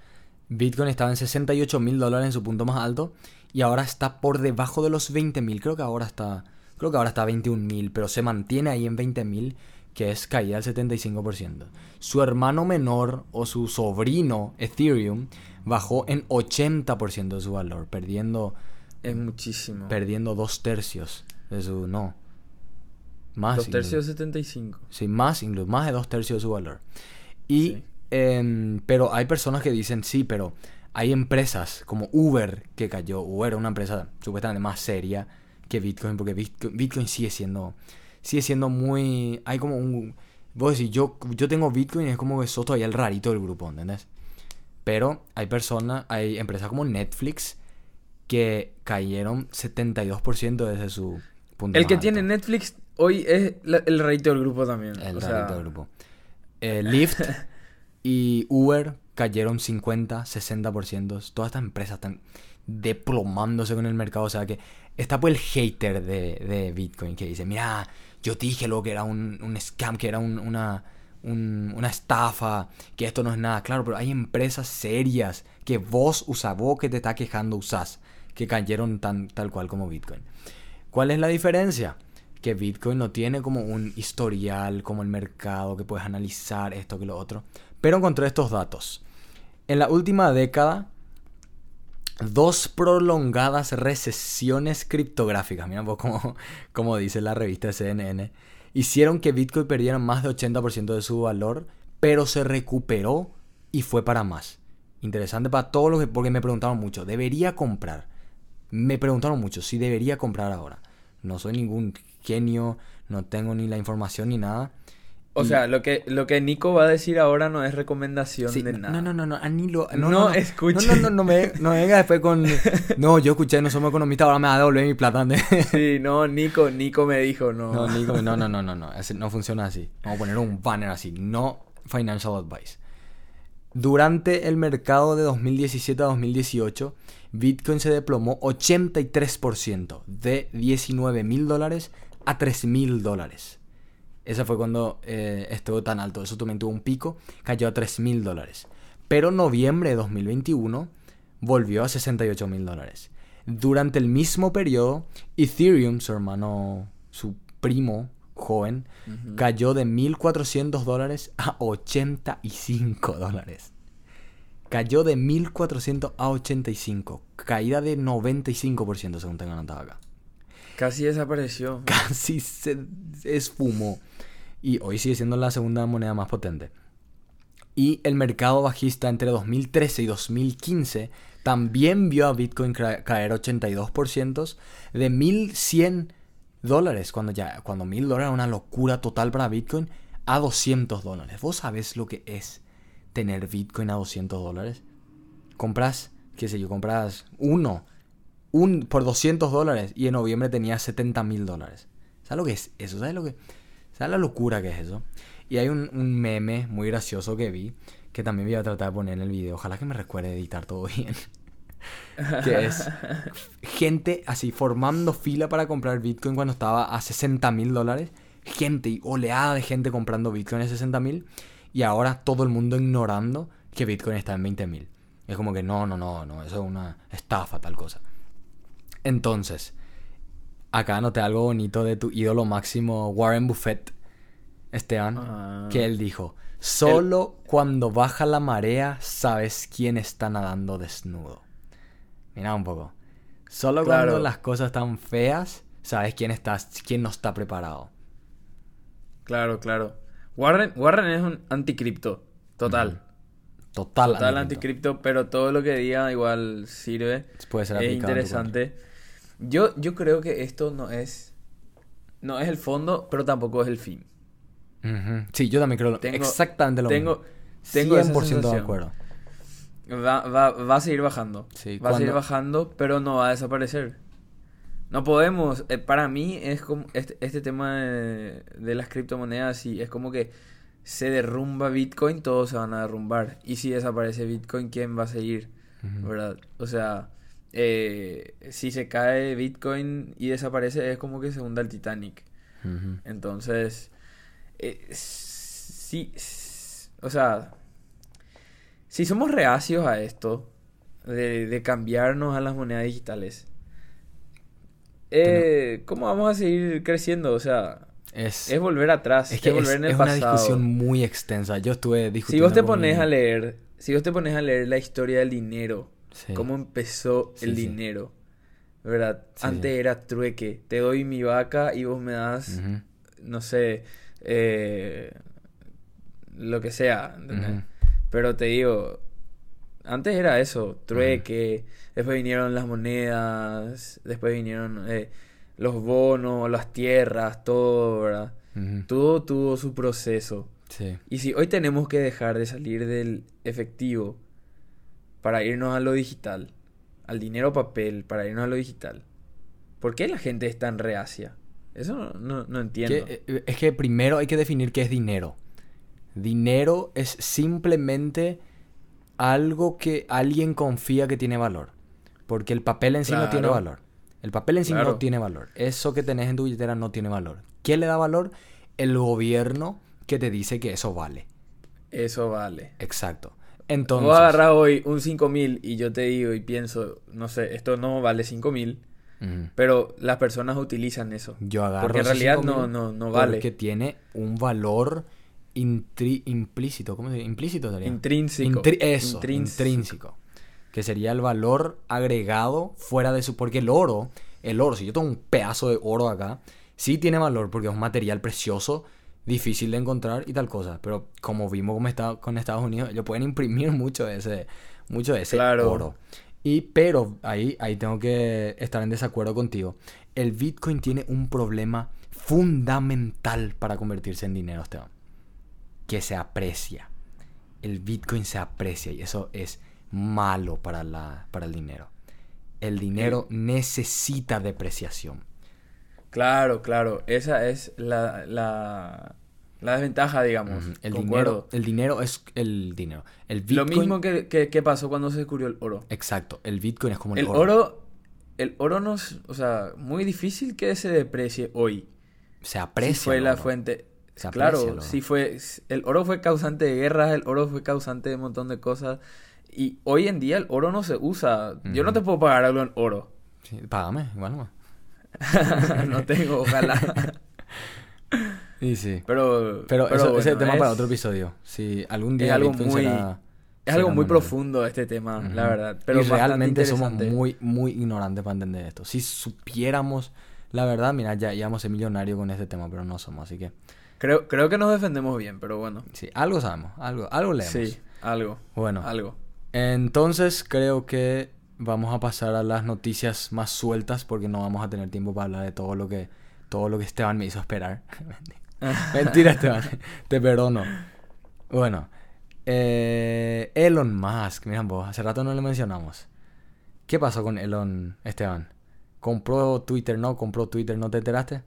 Bitcoin estaba en 68 mil dólares en su punto más alto y ahora está por debajo de los 20 mil. Creo que ahora está, creo que ahora está a 21 mil, pero se mantiene ahí en 20 mil, que es caída del 75%. Su hermano menor o su sobrino, Ethereum, bajó en 80% de su valor, perdiendo, Es muchísimo. perdiendo dos tercios de su, no, más. Dos tercios 75. Sí, más incluso, más de dos tercios de su valor. Y, Sí. em, pero hay personas que dicen, sí, pero hay empresas como Uber que cayó. Uber es una empresa supuestamente más seria que Bitcoin, porque Bitcoin, Bitcoin sigue siendo, sigue siendo muy, hay como un, vos decís, yo, yo tengo Bitcoin y es como que sos todavía el rarito del grupo, ¿entendés? Pero hay personas, hay empresas como Netflix que cayeron 72% desde su punto El más que alto. tiene Netflix hoy es la- el rarito del grupo también. El o rarito sea, del grupo. Eh, Lyft y Uber cayeron 50, 60%. Todas estas empresas están deplomándose con el mercado. O sea que está por el hater de, de Bitcoin que dice, mira, yo te dije lo que era un, un scam, que era un- una, un- una estafa, que esto no es nada. Claro, pero hay empresas serias que vos usás, vos que te está quejando usás, que cayeron tan, tal cual como Bitcoin. ¿Cuál es la diferencia? Que Bitcoin no tiene como un historial, como el mercado, que puedes analizar esto que lo otro. Pero encontré estos datos. En la última década, dos prolongadas recesiones criptográficas, mira vos como, como dice la revista CNN, hicieron que Bitcoin perdiera más de 80% de su valor, pero se recuperó y fue para más. Interesante para todos los que, porque me preguntaron mucho, ¿debería comprar? Me preguntaron mucho si debería comprar ahora. No soy ningún genio, no tengo ni la información ni nada. O sea, lo que, lo que Nico va a decir ahora no es recomendación Sí, de no, nada. no, no, no, a ni lo- No no, no, escuche. No, no, no, no me, no venga después con. No, yo escuché, no somos economistas, ahora me va a devolver mi plata. Sí, no, Nico, Nico me dijo, no. No, Nico, no, no, no, no, no, no funciona así. Vamos a poner un banner así, no financial advice. Durante el mercado de 2017 a 2018, Bitcoin se desplomó 83% de 19 mil dólares a 3 mil dólares. Ese fue cuando eh, estuvo tan alto. Eso también tuvo un pico, cayó a 3 mil dólares. Pero noviembre de 2021 volvió a 68 mil dólares. Durante el mismo periodo, Ethereum, su hermano, su primo joven, Ujú. cayó de 1.400 dólares a 85 dólares. Cayó de 1.400 a 85. Caída de 95% según tengo anotado acá. Casi desapareció. Casi se esfumó. Y hoy sigue siendo la segunda moneda más potente. Y el mercado bajista entre 2013 y 2015 también vio a Bitcoin caer 82% de 1100 dólares, cuando ya cuando 1000 dólares era una locura total para Bitcoin, a 200 dólares. ¿Vos sabés lo que es tener Bitcoin a 200 dólares? Compras, qué sé yo, compras uno un, por 200 dólares y en noviembre tenía 70 mil dólares. ¿Sabes lo que es eso? ¿Sabes lo que ¿Sabes la locura que es eso? Y hay un, un meme muy gracioso que vi que también voy a tratar de poner en el video. Ojalá que me recuerde editar todo bien. que es gente así formando fila para comprar Bitcoin cuando estaba a 60 mil dólares. Gente y oleada de gente comprando Bitcoin a 60 mil. Y ahora todo el mundo ignorando que Bitcoin está en 20 mil. Es como que no, no, no, no, eso es una estafa, tal cosa. Entonces, acá noté algo bonito de tu ídolo máximo, Warren Buffett, Esteban, Ah. que él dijo, solo cuando baja la marea sabes quién está nadando desnudo. Mira un poco. Solo Claro. cuando las cosas están feas, sabes quién, está, quién no está preparado. Claro, claro. Warren, Warren es un anticripto. Total. Total. Total anticripto. anticripto, pero todo lo que diga igual sirve. Puede ser es interesante. Yo, yo creo que esto no es. No es el fondo, pero tampoco es el fin. Sí, yo también creo lo- Tengo- exactamente lo tengo, mismo. tengo esa 100% de acuerdo. Va, va, va a seguir bajando. Sí, va a seguir bajando, pero no va a desaparecer. No podemos. eh, para mí es como este, este tema de, de las criptomonedas y es como que se derrumba Bitcoin, todos se van a derrumbar. Y si desaparece Bitcoin, ¿quién va a seguir? ¿Verdad? O sea, eh, si se cae Bitcoin y desaparece, es como que se hunda el Titanic. Entonces, eh, sí, o sea, si somos reacios a esto, de, de cambiarnos a las monedas digitales, eh, ¿cómo vamos a seguir creciendo? O sea, Es, es volver atrás, es que es, volver en el es una discusión muy extensa. Yo estuve Si discutiendo vos te pones a leer, si vos te pones a leer la historia del dinero, Sí. cómo empezó Sí, el dinero, ¿verdad? Antes era trueque, te doy mi vaca y vos me das no sé, eh, lo que sea. Pero te digo, antes era eso, trueque, después vinieron las monedas, después vinieron eh, los bonos, las tierras, todo, ¿verdad? Todo tuvo su proceso. Sí. Y si hoy tenemos que dejar de salir del efectivo para irnos a lo digital, al dinero papel, para irnos a lo digital, ¿por qué la gente es tan reacia? Eso no, no, no entiendo. Que, eh, es que primero hay que definir qué es dinero. Dinero es simplemente algo que alguien confía que tiene valor. Porque el papel en sí no tiene valor. El papel en sí Claro. no tiene valor. Eso que tenés en tu billetera no tiene valor. ¿Quién le da valor? El gobierno que te dice que eso vale. Eso vale. Exacto. Entonces, Vos agarrás hoy un 5000 y yo te digo y pienso, no sé, esto no vale 5000, Ujú. pero las personas utilizan eso. yo agarro Porque en realidad 5.000 no, no, no vale. Porque tiene un valor implícito. ¿Cómo se dice? Implícito sería. Intrínseco. Eso, Intrínseco. intrínseco. Que sería el valor agregado fuera de su... Porque el oro, el oro, si yo tengo un pedazo de oro acá, sí tiene valor porque es un material precioso, difícil de encontrar y tal cosa. Pero como vimos como está con Estados Unidos, ellos pueden imprimir mucho de ese, mucho de ese Claro. oro. Y, pero ahí, ahí tengo que estar en desacuerdo contigo. El Bitcoin tiene un problema fundamental para convertirse en dinero, Esteban. Que se aprecia. El Bitcoin se aprecia y eso es malo para, la, para el dinero. El dinero necesita depreciación. Claro, claro. Esa es la, la, la desventaja, digamos. El dinero, el dinero es el dinero. El Lo mismo que, que, pasó cuando se descubrió el oro. Exacto. El Bitcoin es como el, el oro. El oro no es, o sea, muy difícil que se deprecie hoy. Se aprecia. Si fue la fuente. claro, si fue. El oro fue causante de guerras, el oro fue causante de un montón de cosas. Y hoy en día el oro no se usa. Yo no te puedo pagar algo en oro. Sí, págame, igual no. no tengo, ojalá. y sí. Pero, pero, eso, ese tema para otro episodio. Si algún día es algo muy, es algo muy profundo este tema, la verdad. Pero y realmente somos muy, muy ignorantes para entender esto. Si supiéramos la verdad, mira, ya íbamos a ser millonarios con este tema, pero no somos, así que... Creo, creo que nos defendemos bien, pero bueno. Sí, algo sabemos, algo, algo leemos. Sí, algo. Bueno. Algo. Entonces creo que vamos a pasar a las noticias más sueltas porque no vamos a tener tiempo para hablar de todo lo que, todo lo que Esteban me hizo esperar. Mentira, Esteban. Te perdono. Bueno. Eh, Elon Musk, mira vos, hace rato no le mencionamos. ¿Qué pasó con Elon, Esteban? compró Twitter, ¿no? Compró Twitter, ¿no te enteraste?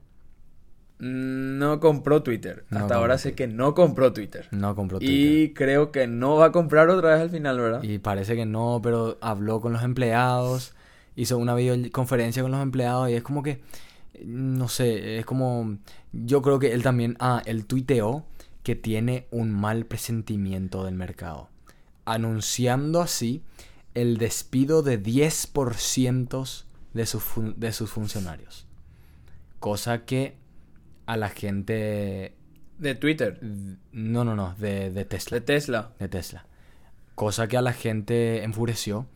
No compró Twitter. Hasta ahora sé que no compró Twitter. No compró Twitter. Y creo que no va a comprar otra vez al final, ¿verdad? Y parece que no, pero habló con los empleados, hizo una videoconferencia con los empleados y es como que, no sé, es como, yo creo que él también, ah, él tuiteó que tiene un mal presentimiento del mercado, anunciando así el despido de 10% de, de sus funcionarios. Cosa que a la gente... De Twitter. No, no, no, de, de Tesla. De Tesla. De Tesla. Cosa que a la gente enfureció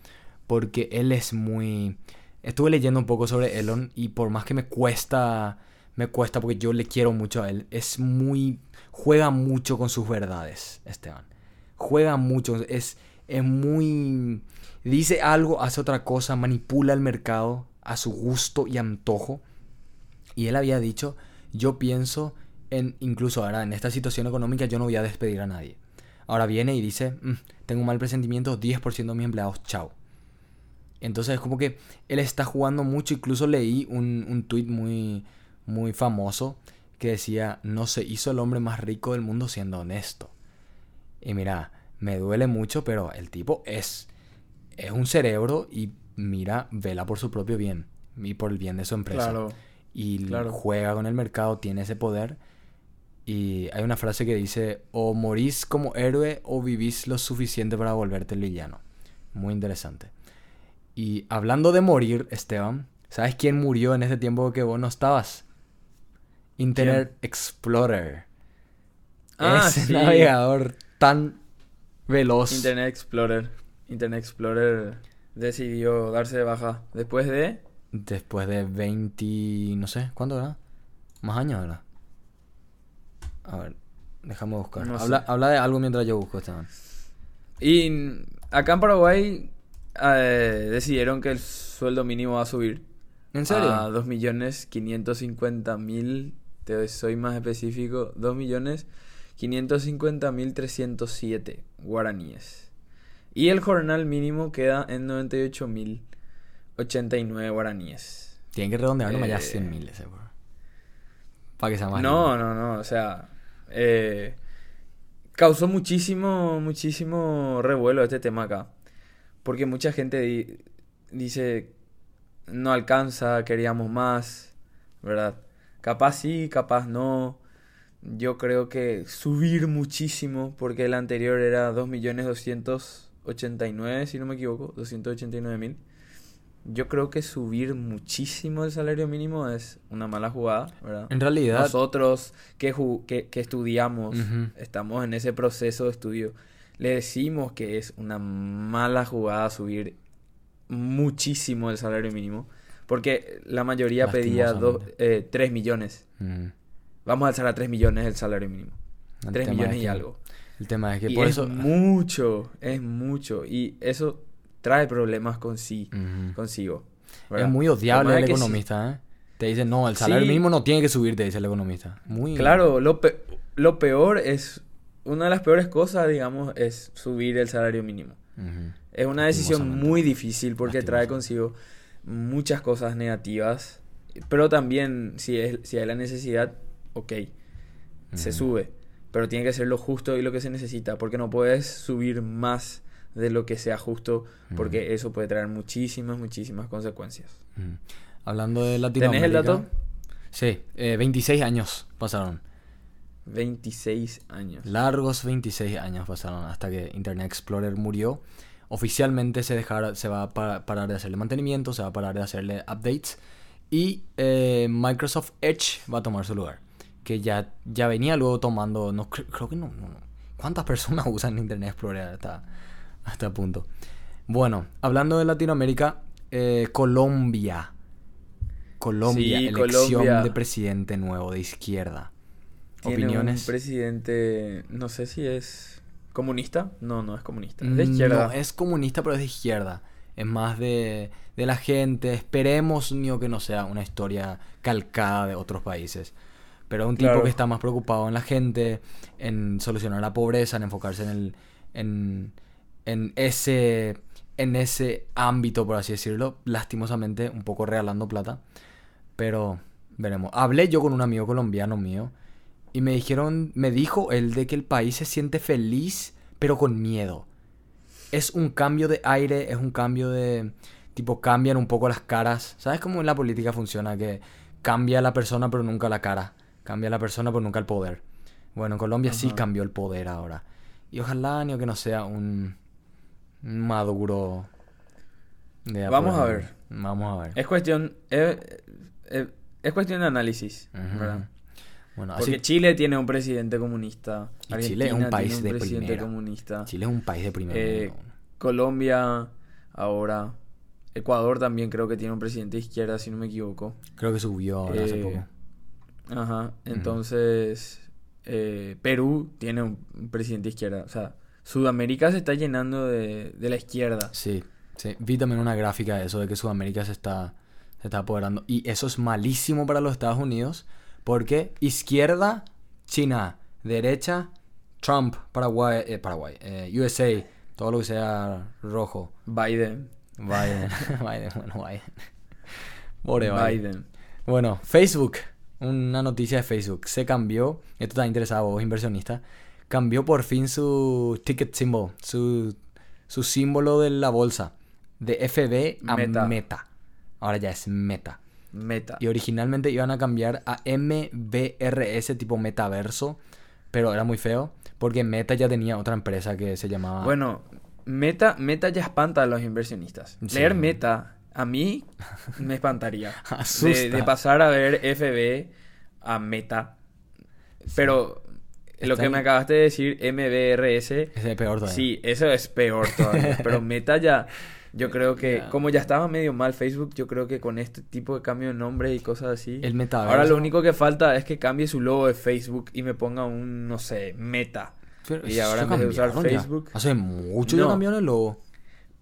porque él es muy... Estuve leyendo un poco sobre Elon y por más que me cuesta, me cuesta porque yo le quiero mucho a él, es muy... Juega mucho con sus verdades, Esteban. Juega mucho, es, es muy dice algo, hace otra cosa, manipula el mercado a su gusto y antojo. Y él había dicho, yo pienso en, incluso ahora en esta situación económica, yo no voy a despedir a nadie. Ahora viene y dice, mm, tengo un mal presentimiento, 10% de mis empleados, chao. Entonces es como que él está jugando mucho, incluso leí un, un tweet muy, muy famoso que decía, no se hizo el hombre más rico del mundo siendo honesto. Y mira, me duele mucho, pero el tipo es es un cerebro y mira, vela por su propio bien y por el bien de su empresa. Claro. Y juega con el mercado, tiene ese poder. Y hay una frase que dice, o morís como héroe o vivís lo suficiente para volverte el villano. Muy interesante. Y hablando de morir, Esteban, ¿sabes quién murió en ese tiempo que vos no estabas? Internet Explorer. Ah, ese navegador tan veloz. Internet Explorer. Internet Explorer decidió darse de baja después de... Después de 20... no sé, ¿cuánto era? Más años, ¿verdad? A ver, déjame buscar. habla, de algo mientras yo busco, Esteban. Y acá en Paraguay eh, decidieron que el sueldo mínimo va a subir. ¿En serio? A 2.550.000, te soy más específico, 2.550.307 guaraníes. Y el jornal mínimo queda en 98.089 guaraníes. Tienen que redondearlo más ya 100.000 ese, Para que sea más. No, no, no. O sea, eh, causó muchísimo, muchísimo revuelo este tema acá. Porque mucha gente dice, no alcanza, queríamos más, ¿verdad? Capaz sí, capaz no. Yo creo que subir muchísimo, porque el anterior era 2.200.000 89, si no me equivoco, 289 mil. Yo creo que subir muchísimo el salario mínimo es una mala jugada, ¿verdad? En realidad. Nosotros que, que, estudiamos, estamos en ese proceso de estudio, le decimos que es una mala jugada subir muchísimo el salario mínimo. Porque la mayoría pedía dos, 3 eh, millones. Vamos a alzar a 3 millones el salario mínimo. 3 millones y algo. El tema es que por es eso... mucho, es mucho. Y eso trae problemas con sí, consigo. Es muy odiable el sí- economista, ¿eh? Te dice, no, el salario Sí. mínimo no tiene que subir, te dice el economista. Muy... Claro, lo, pe- lo peor es, una de las peores cosas, digamos, es subir el salario mínimo. Es una decisión muy difícil porque trae consigo muchas cosas negativas, pero también si, es, si hay la necesidad, ok, se sube, pero tiene que ser lo justo y lo que se necesita, porque no puedes subir más de lo que sea justo, porque eso puede traer muchísimas, muchísimas consecuencias. Ujú. Hablando de Latinoamérica... ¿Tenés el dato? Sí, eh, 26 años pasaron. 26 años. Largos 26 años pasaron hasta que Internet Explorer murió. Oficialmente se, dejara- se va a pa- parar de hacerle mantenimiento, se va a parar de hacerle updates. Y eh, Microsoft Edge va a tomar su lugar. Que ya, ya venía luego tomando. No, cre- creo que no, no, no. ¿Cuántas personas usan Internet Explorer hasta, hasta punto? Bueno, hablando de Latinoamérica, eh, Colombia. Colombia, Sí, elección Colombia. de presidente nuevo de izquierda. Tiene Opiniones. un presidente, no sé si es comunista. No, no es comunista. Es de izquierda. Mm, No, es comunista, pero es de izquierda. Es más de, de la gente. Esperemos, mío, que no sea una historia calcada de otros países. Pero un tipo Claro. que está más preocupado en la gente, en solucionar la pobreza, en enfocarse en el. en, en ese. en ese ámbito, por así decirlo. Lastimosamente, un poco regalando plata. Pero veremos. Hablé yo con un amigo colombiano mío. Y me dijeron, me dijo él de que el país se siente feliz, pero con miedo. Es un cambio de aire, es un cambio de... Tipo, cambian un poco las caras. ¿Sabes cómo en la política funciona? Que cambia la persona, pero nunca la cara. Cambia la persona, pero nunca el poder. Bueno, en Colombia sí cambió el poder ahora. Y ojalá, ni que no sea un maduro. de Vamos a ver. Vamos a ver. Es cuestión. Es, es- es cuestión de análisis. ¿verdad? Bueno, Porque así Chile tiene un presidente comunista. Y Chile es un país un de presidente primera. comunista. Chile es un país de primer Eh, mundo. Colombia, ahora. Ecuador también creo que tiene un presidente de izquierda, si no me equivoco. Creo que subió ahora hace eh, poco. Ajá. Entonces, eh, Perú tiene un, un presidente de izquierda. O sea, Sudamérica se está llenando de, de la izquierda. Sí, sí. Vi también una gráfica de eso, de que Sudamérica se está, se está apoderando. Y eso es malísimo para los Estados Unidos, porque izquierda, China, derecha, Trump, Paraguay, eh, Paraguay, eh, USA, todo lo que sea rojo. Biden. Biden, Biden, bueno, Biden. Pobre Biden. Biden. Bueno, Facebook. Una noticia de Facebook. Se cambió. Esto está interesado, vos inversionista. Cambió por fin su ticket symbol. Su, su símbolo de la bolsa. De FB a Meta. Meta. Ahora ya es Meta. Meta. Y originalmente iban a cambiar a MBRS tipo metaverso. Pero era muy feo. Porque Meta ya tenía otra empresa que se llamaba. Bueno, Meta, Meta ya espanta a los inversionistas. Sí. Leer Meta, a mí me espantaría. de, Asusta. de pasar a ver FB a Meta. Pero lo que me acabaste de decir, MBRS, Ese es peor todavía. sí, eso es peor todavía. Pero Meta ya, yo creo que, Ya. como ya estaba medio mal Facebook, yo creo que con este tipo de cambio de nombre y cosas así. El metaverso. Ahora lo único que falta es que cambie su logo de Facebook y me ponga un, no sé, Meta. Pero y ahora en ya vez de usar ya. Facebook. Hace mucho ya No. cambiaron el logo.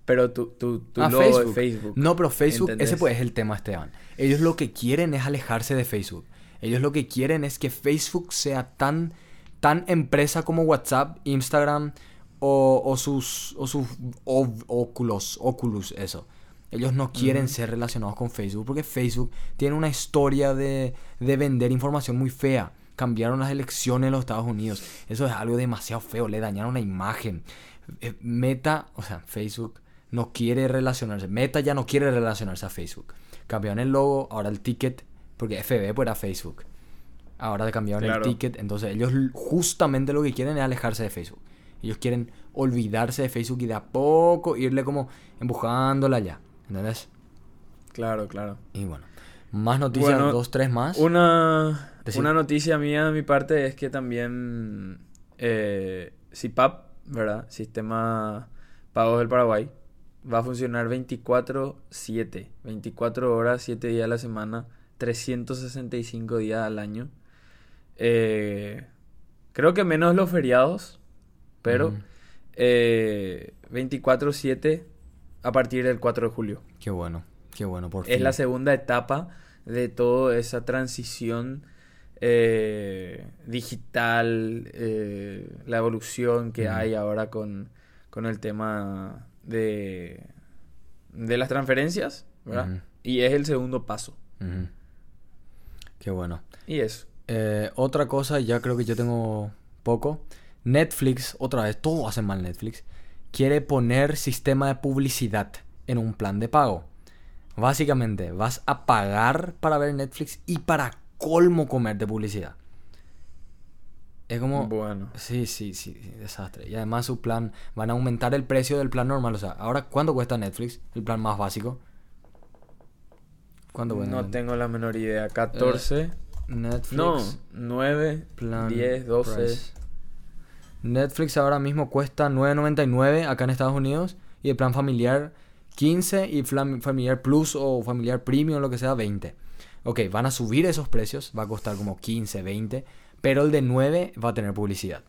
Pero tu, tu, tu Ah, logo de Facebook. No, pero Facebook, ¿entendés? ese pues es el tema, Esteban. Ellos lo que quieren es alejarse de Facebook. Ellos lo que quieren es que Facebook sea tan, tan empresa como WhatsApp, Instagram o, o sus, o sus o- Oculus, Oculus, eso. Ellos no quieren ser relacionados con Facebook porque Facebook tiene una historia de, de vender información muy fea. Cambiaron las elecciones en los Estados Unidos. Eso es algo demasiado feo. Le dañaron la imagen. Eh, Meta, o sea, Facebook no quiere relacionarse. Meta ya no quiere relacionarse a Facebook. Cambiaron el logo, ahora el ticket, porque FB pues era Facebook. Ahora cambiaron Claro. el ticket. Entonces ellos justamente lo que quieren es alejarse de Facebook. Ellos quieren olvidarse de Facebook y de a poco irle como empujándola ya. ¿Entendés? Claro, claro. Y bueno, más noticias, Bueno, dos, tres más. Una, una noticia mía de mi parte es que también eh, CIPAP, ¿verdad? Sistema Pagos del Paraguay, va a funcionar 24-7. 24 horas, 7 días a la semana, 365 días al año. Eh, creo que menos los feriados, pero Ujú. eh, 24-7 a partir del 4 de julio. Qué bueno, qué bueno, por Es fin. la segunda etapa de toda esa transición eh, digital, eh, la evolución que hay ahora con, con el tema de, de las transferencias, ¿verdad? Y es el segundo paso. Qué bueno. Y eso. Eh, otra cosa, ya creo que yo tengo poco. Netflix, otra vez, todo hace mal Netflix. Quiere poner sistema de publicidad en un plan de pago. Básicamente, vas a pagar para ver Netflix y para colmo comerte publicidad. Es como... Bueno. Sí, sí, sí, sí, desastre. Y además su plan, van a aumentar el precio del plan normal. O sea, ahora, ¿cuánto cuesta Netflix? El plan más básico. ¿Cuánto cuesta? No tengo la menor idea. 14. Netflix. no, 9, Plan 10, 12. price. Netflix ahora mismo cuesta 9.99 acá en Estados Unidos y el plan familiar 15 y plan familiar plus o familiar premium lo que sea 20. Ok, van a subir esos precios, va a costar como 15, 20, pero el de 9 va a tener publicidad.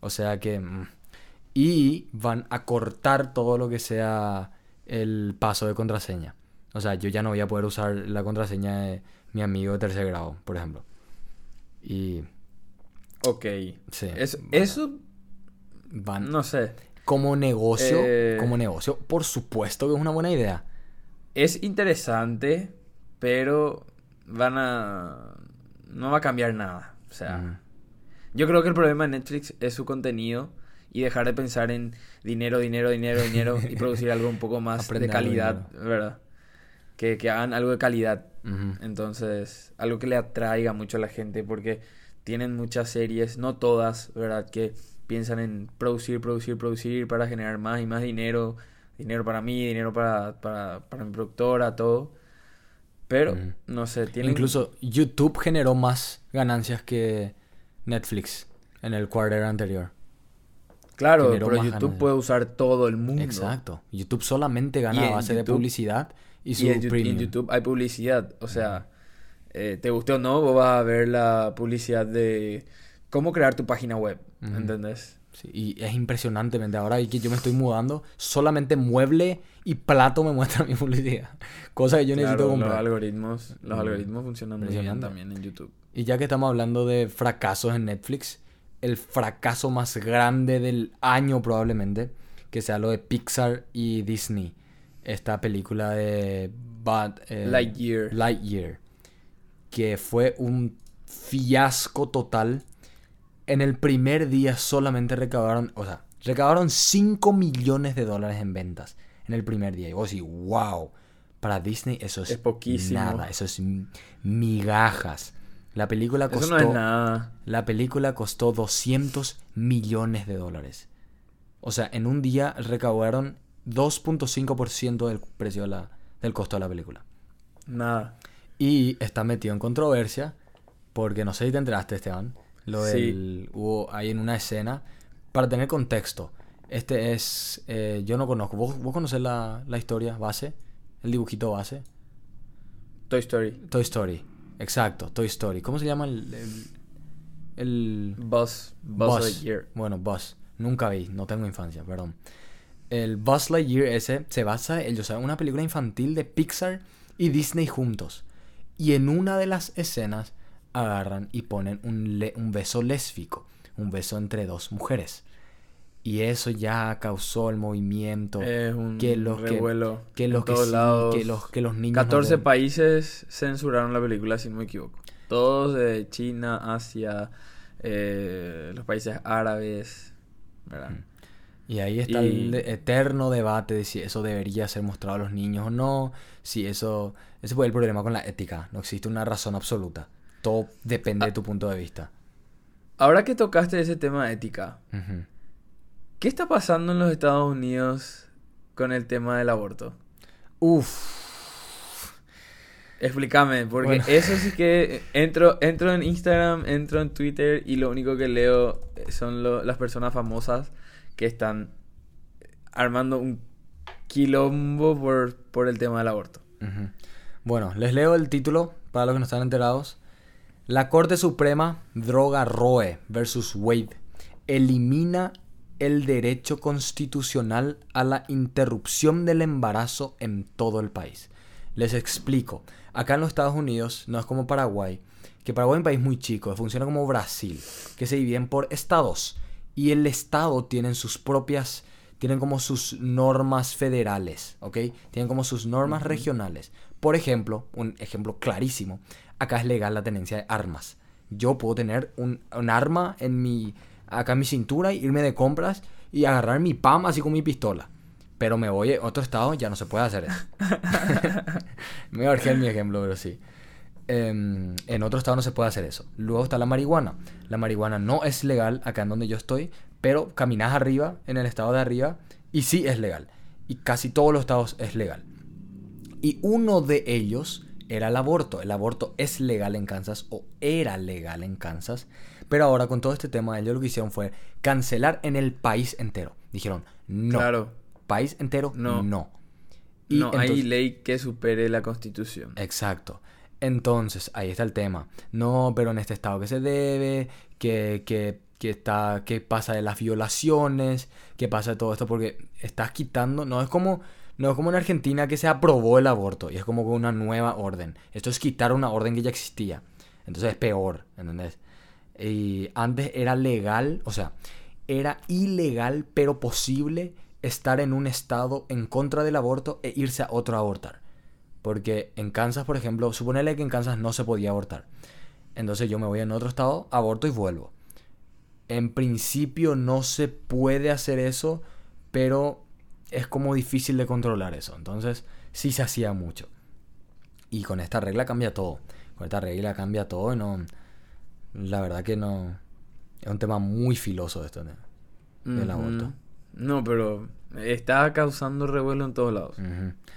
O sea que... mm, Y van a cortar todo lo que sea el paso de contraseña. O sea, yo ya no voy a poder usar la contraseña de mi amigo de tercer grado, por ejemplo. Y Ok. Sí. Eso, Bueno. eso van no sé. como negocio, Eh. como negocio, por supuesto que es una buena idea. Es interesante, pero van a... No va a cambiar nada. O sea, Mm. yo creo que el problema de Netflix es su contenido y dejar de pensar en dinero, dinero, dinero, dinero y producir algo un poco más Aprender de calidad, ¿verdad? Que, que hagan algo de calidad. Entonces, algo que le atraiga mucho a la gente porque tienen muchas series, no todas, ¿verdad? Que piensan en producir, producir, producir para generar más y más dinero, dinero para mí, dinero para, para, para mi productora, todo. Pero, no sé, tienen... Incluso YouTube generó más ganancias que Netflix en el quarter anterior. Claro, pero YouTube ganancias. puede usar todo el mundo. Exacto. YouTube solamente gana a base de publicidad y su Y en. YouTube hay publicidad. O sea, eh, te guste o no, vos vas a ver la publicidad de cómo crear tu página web. Ujú. ¿Entendés? Sí, y es impresionantemente. Ahora que yo me estoy mudando, solamente mueble y plato me muestra mi publicidad. Cosa que yo necesito Claro, los comprar. algoritmos, los algoritmos funcionan muy bien también en YouTube. Y ya que estamos hablando de fracasos en Netflix, el fracaso más grande del año probablemente, que sea lo de Pixar y Disney. Esta película de Bad, eh, Lightyear. Lightyear, que fue un fiasco total. En el primer día solamente recaudaron, o sea, recaudaron 5 millones de dólares en ventas en el primer día. Y vos decís, wow, para Disney eso es, Es poquísimo. nada, eso es migajas. La película Eso costó, no es nada. la película costó 200 millones de dólares. O sea, en un día recaudaron 2.5% del precio de la, del costo de la película. Nada. Y está metido en controversia porque no sé si te enteraste, Esteban. Lo Sí. del. Hubo ahí en una escena. Para tener contexto, este es. eh, yo no conozco. ¿Vos, vos conocés la, la historia base? El dibujito base. Toy Story. Toy Story. Exacto, Toy Story. ¿Cómo se llama el. el, el- Buzz. Buzz, Lightyear. Bueno, Buzz. Nunca vi, no tengo infancia, perdón. El Buzz Lightyear ese se basa en, una película infantil de Pixar y Disney juntos. Y en una de las escenas agarran y ponen un, le- un beso lésbico, un beso entre dos mujeres. Y eso ya causó el movimiento. Es un que los que- revuelo. que en los que, sí, los que los niños no 14 ven. países censuraron la película, si no me equivoco. Todos de China, Asia, eh, los países árabes. ¿verdad? Y ahí está Y- el eterno debate de si eso debería ser mostrado a los niños o no. Si eso. Ese fue el problema con la ética. No existe una razón absoluta. Todo depende Ah. de tu punto de vista. Ahora que tocaste ese tema de ética. ¿qué está pasando en los Estados Unidos con el tema del aborto? Uf. Explícame, porque Bueno. eso sí que entro, entro en Instagram, entro en Twitter y lo único que leo son lo- las personas famosas que están armando un quilombo por, por el tema del aborto. Bueno, les leo el título para los que no están enterados. La Corte Suprema droga Roe versus Wade elimina el derecho constitucional a la interrupción del embarazo en todo el país. Les explico. Acá en los Estados Unidos no es como Paraguay, que Paraguay es un país muy chico, funciona como Brasil, que se dividen por estados y el estado tiene sus propias tienen como sus normas federales, ¿ok? Tienen como sus normas regionales. Por ejemplo, un ejemplo clarísimo, acá es legal la tenencia de armas. Yo puedo tener un, arma en mi, acá en mi cintura, irme de compras y agarrar mi PAM así con mi pistola. Pero me voy a otro estado, ya no se puede hacer eso. me en mi ejemplo, pero sí. Em, en otro estado no se puede hacer eso. Luego está la marihuana. La marihuana no es legal acá en donde yo estoy, pero caminas arriba, en el estado de arriba, y sí es legal. Y casi todos los estados es legal. Y uno de ellos era el aborto. El aborto es legal en Kansas o era legal en Kansas. Pero ahora con todo este tema, ellos lo que hicieron fue cancelar en el país entero. Dijeron, no. Claro. País entero, no. No, hay ley que supere la constitución. Exacto. Entonces, ahí está el tema. No, pero en este estado que se debe, que, que qué, está, qué pasa de las violaciones, qué pasa de todo esto, porque estás quitando, no es como, no es como en Argentina que se aprobó el aborto y es como una nueva orden. Esto es quitar una orden que ya existía. Entonces es peor, ¿entendés? Y antes era legal, o sea, era ilegal pero posible estar en un estado en contra del aborto e irse a otro a abortar. Porque en Kansas, por ejemplo, suponele que en Kansas no se podía abortar. Entonces yo me voy en otro estado, aborto y vuelvo en principio no se puede hacer eso, pero es como difícil de controlar eso. Entonces, sí se hacía mucho. Y con esta regla cambia todo. Con esta regla cambia todo y no. La verdad que no. Es un tema muy filoso esto del aborto. No, pero está causando revuelo en todos lados.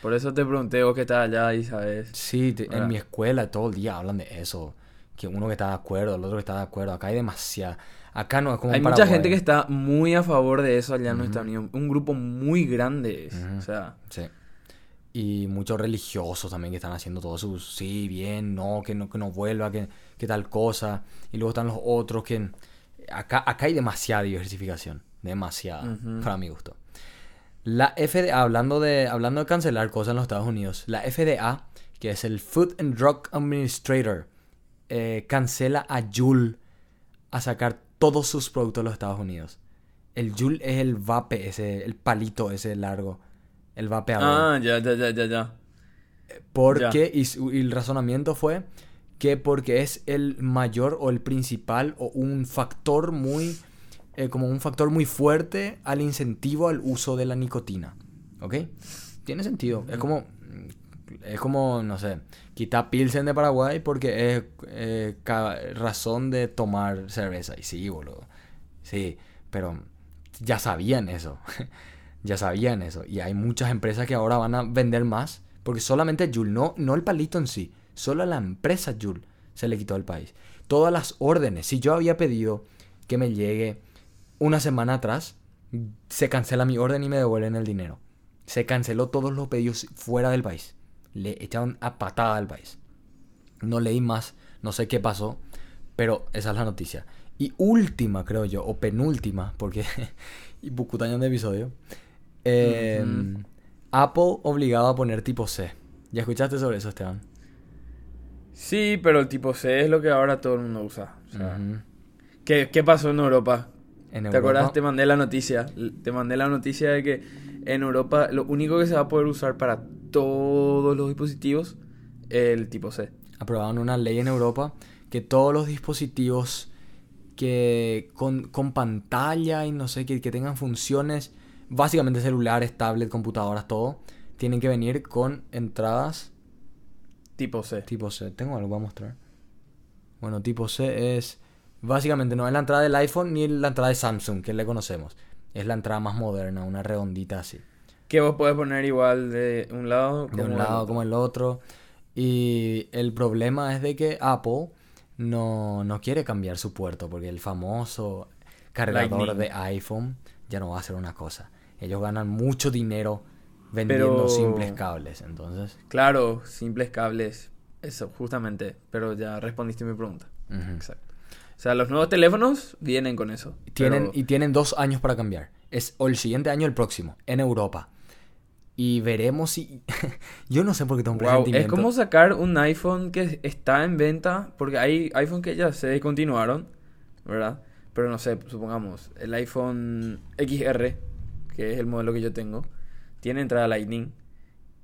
Por eso te pregunté vos que estás allá y sabes. Sí, en mi escuela todo el día hablan de eso. Que uno que está de acuerdo, el otro que está de acuerdo. Acá hay demasiada. Acá no es como Hay mucha gente que está muy a favor de eso allá en Estados Unidos. Un grupo muy grande. O sea. Sí. Y muchos religiosos también que están haciendo todo su sí, bien, no, que no, que no vuelva, que, que tal cosa. Y luego están los otros que. Acá, acá hay demasiada diversificación. Demasiada, para mi gusto. La FDA, hablando de, hablando de cancelar cosas en los Estados Unidos, la FDA, que es el Food and Drug Administrator, eh, cancela a Juul a sacar todos sus productos de los Estados Unidos. El Joule es el vape, ese, el palito ese largo. El vapeador. Ah, ya, ya, ya, ya, ya. Porque, y, el razonamiento fue que porque es el mayor o el principal o un factor muy, eh, como un factor muy fuerte al incentivo al uso de la nicotina. ¿Ok? Tiene sentido. Es como, es como, no sé, quita Pilsen de Paraguay porque es eh, razón de tomar cerveza. Y sí, boludo. Sí, pero ya sabían eso. ya sabían eso. Y hay muchas empresas que ahora van a vender más porque solamente Jules, no, no el palito en sí, solo la empresa Jules se le quitó al país. Todas las órdenes, si yo había pedido que me llegue una semana atrás, se cancela mi orden y me devuelven el dinero. Se canceló todos los pedidos fuera del país le echaron a patada al país. No leí más, no sé qué pasó, pero esa es la noticia. Y última, creo yo, o penúltima, porque... y bucutañón de episodio. Em, Apple obligado a poner tipo C. ¿Ya escuchaste sobre eso, Esteban? Sí, pero el tipo C es lo que ahora todo el mundo usa. ¿qué, ¿qué, pasó en Europa? ¿Te acuerdas? Te mandé la noticia. Te mandé la noticia de que en Europa lo único que se va a poder usar para todos los dispositivos el tipo C. Aprobaron una ley en Europa que todos los dispositivos que con, pantalla y no sé, que, que tengan funciones, básicamente celulares, tablets, computadoras, todo, tienen que venir con entradas tipo C. Tipo C. Tengo algo para mostrar. Bueno, tipo C es básicamente no es la entrada del iPhone ni la entrada de Samsung que le conocemos. Es la entrada más moderna, una redondita así. Que vos podés poner igual de un lado como De un lado como el otro. Y el problema es de que Apple no, no quiere cambiar su puerto porque el famoso cargador de iPhone ya no va a ser una cosa. Ellos ganan mucho dinero vendiendo simples cables, entonces. Claro, simples cables. Eso, justamente. Pero ya respondiste mi pregunta. Exacto. O sea, los nuevos teléfonos vienen con eso. Tienen, pero- Y tienen dos años para cambiar. Es o el siguiente año o el próximo, en Europa. Y veremos si... Yo no sé por qué tengo un Wow, es presentimiento. como sacar un iPhone que está en venta, porque hay iPhone que ya se descontinuaron, ¿verdad? Pero no sé, supongamos, el iPhone XR, que es el modelo que yo tengo, tiene entrada Lightning,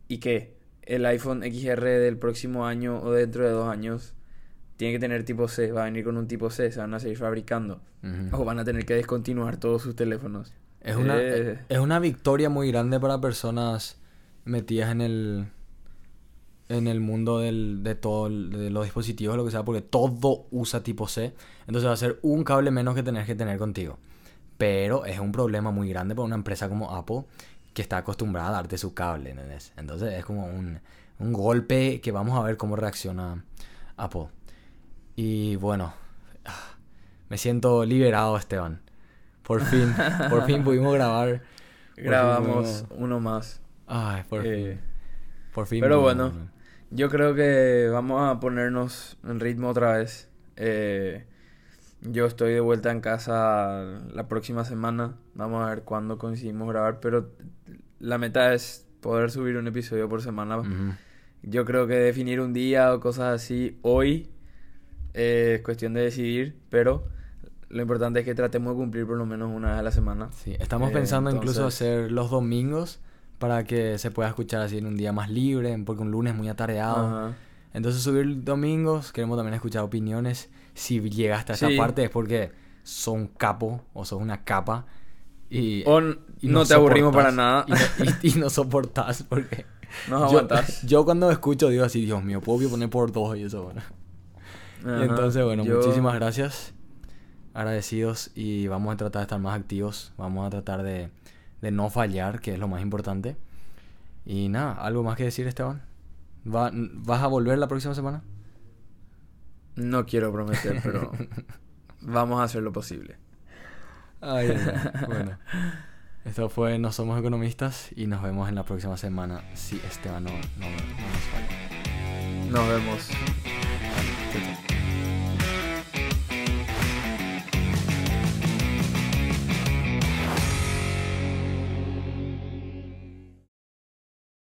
y que el iPhone XR del próximo año o dentro de dos años tiene que tener tipo C, va a venir con un tipo C, se van a seguir fabricando, Ujú. o van a tener que descontinuar todos sus teléfonos. Es una, Eh, es una victoria muy grande para personas metidas en el en el mundo del, de todo el- de los dispositivos, lo que sea, porque todo usa tipo C. Entonces va a ser un cable menos que tenés que tener contigo. Pero es un problema muy grande para una empresa como Apple que está acostumbrada a darte su cable, ¿entendés? Entonces es como un, un golpe que vamos a ver cómo reacciona Apple. Y bueno, me siento liberado, Esteban. Por fin, por fin pudimos grabar. Grabamos pudimos- uno más. Ay, por Eh, fin. Por fin. pero bueno. Yo creo que vamos a ponernos en ritmo otra vez. Eh, yo estoy de vuelta en casa la próxima semana. Vamos a ver cuándo coincidimos grabar. Pero la meta es poder subir un episodio por semana. Yo creo que definir un día o cosas así hoy eh, es cuestión de decidir. Pero lo importante es que tratemos de cumplir por lo menos una vez a la semana. Sí, estamos Eh, pensando incluso entonces- hacer los domingos para que se pueda escuchar así en un día más libre, porque un lunes es muy atareado. Ajá. Entonces subir domingos, queremos también escuchar opiniones. Si llegaste a esta Sí. parte es porque sos un capo o sos una capa y, O y no te aburrimos para nada. Y no, y- y no soportás porque... Yo- aguantás. Yo, cuando escucho digo así, Dios mío, puedo poner por dos y eso, bueno. Y entonces, bueno, Yo- muchísimas gracias. Agradecidos y vamos a tratar de estar más activos. Vamos a tratar de, de no fallar, que es lo más importante. Y nada, ¿algo más que decir, Esteban? Va- ¿Vas a volver la próxima semana? No quiero prometer, pero vamos a hacer lo posible. Ay. Bueno, esto fue No Somos Economistas y nos vemos en la próxima semana si Esteban no, no, no nos falla. Nos vemos.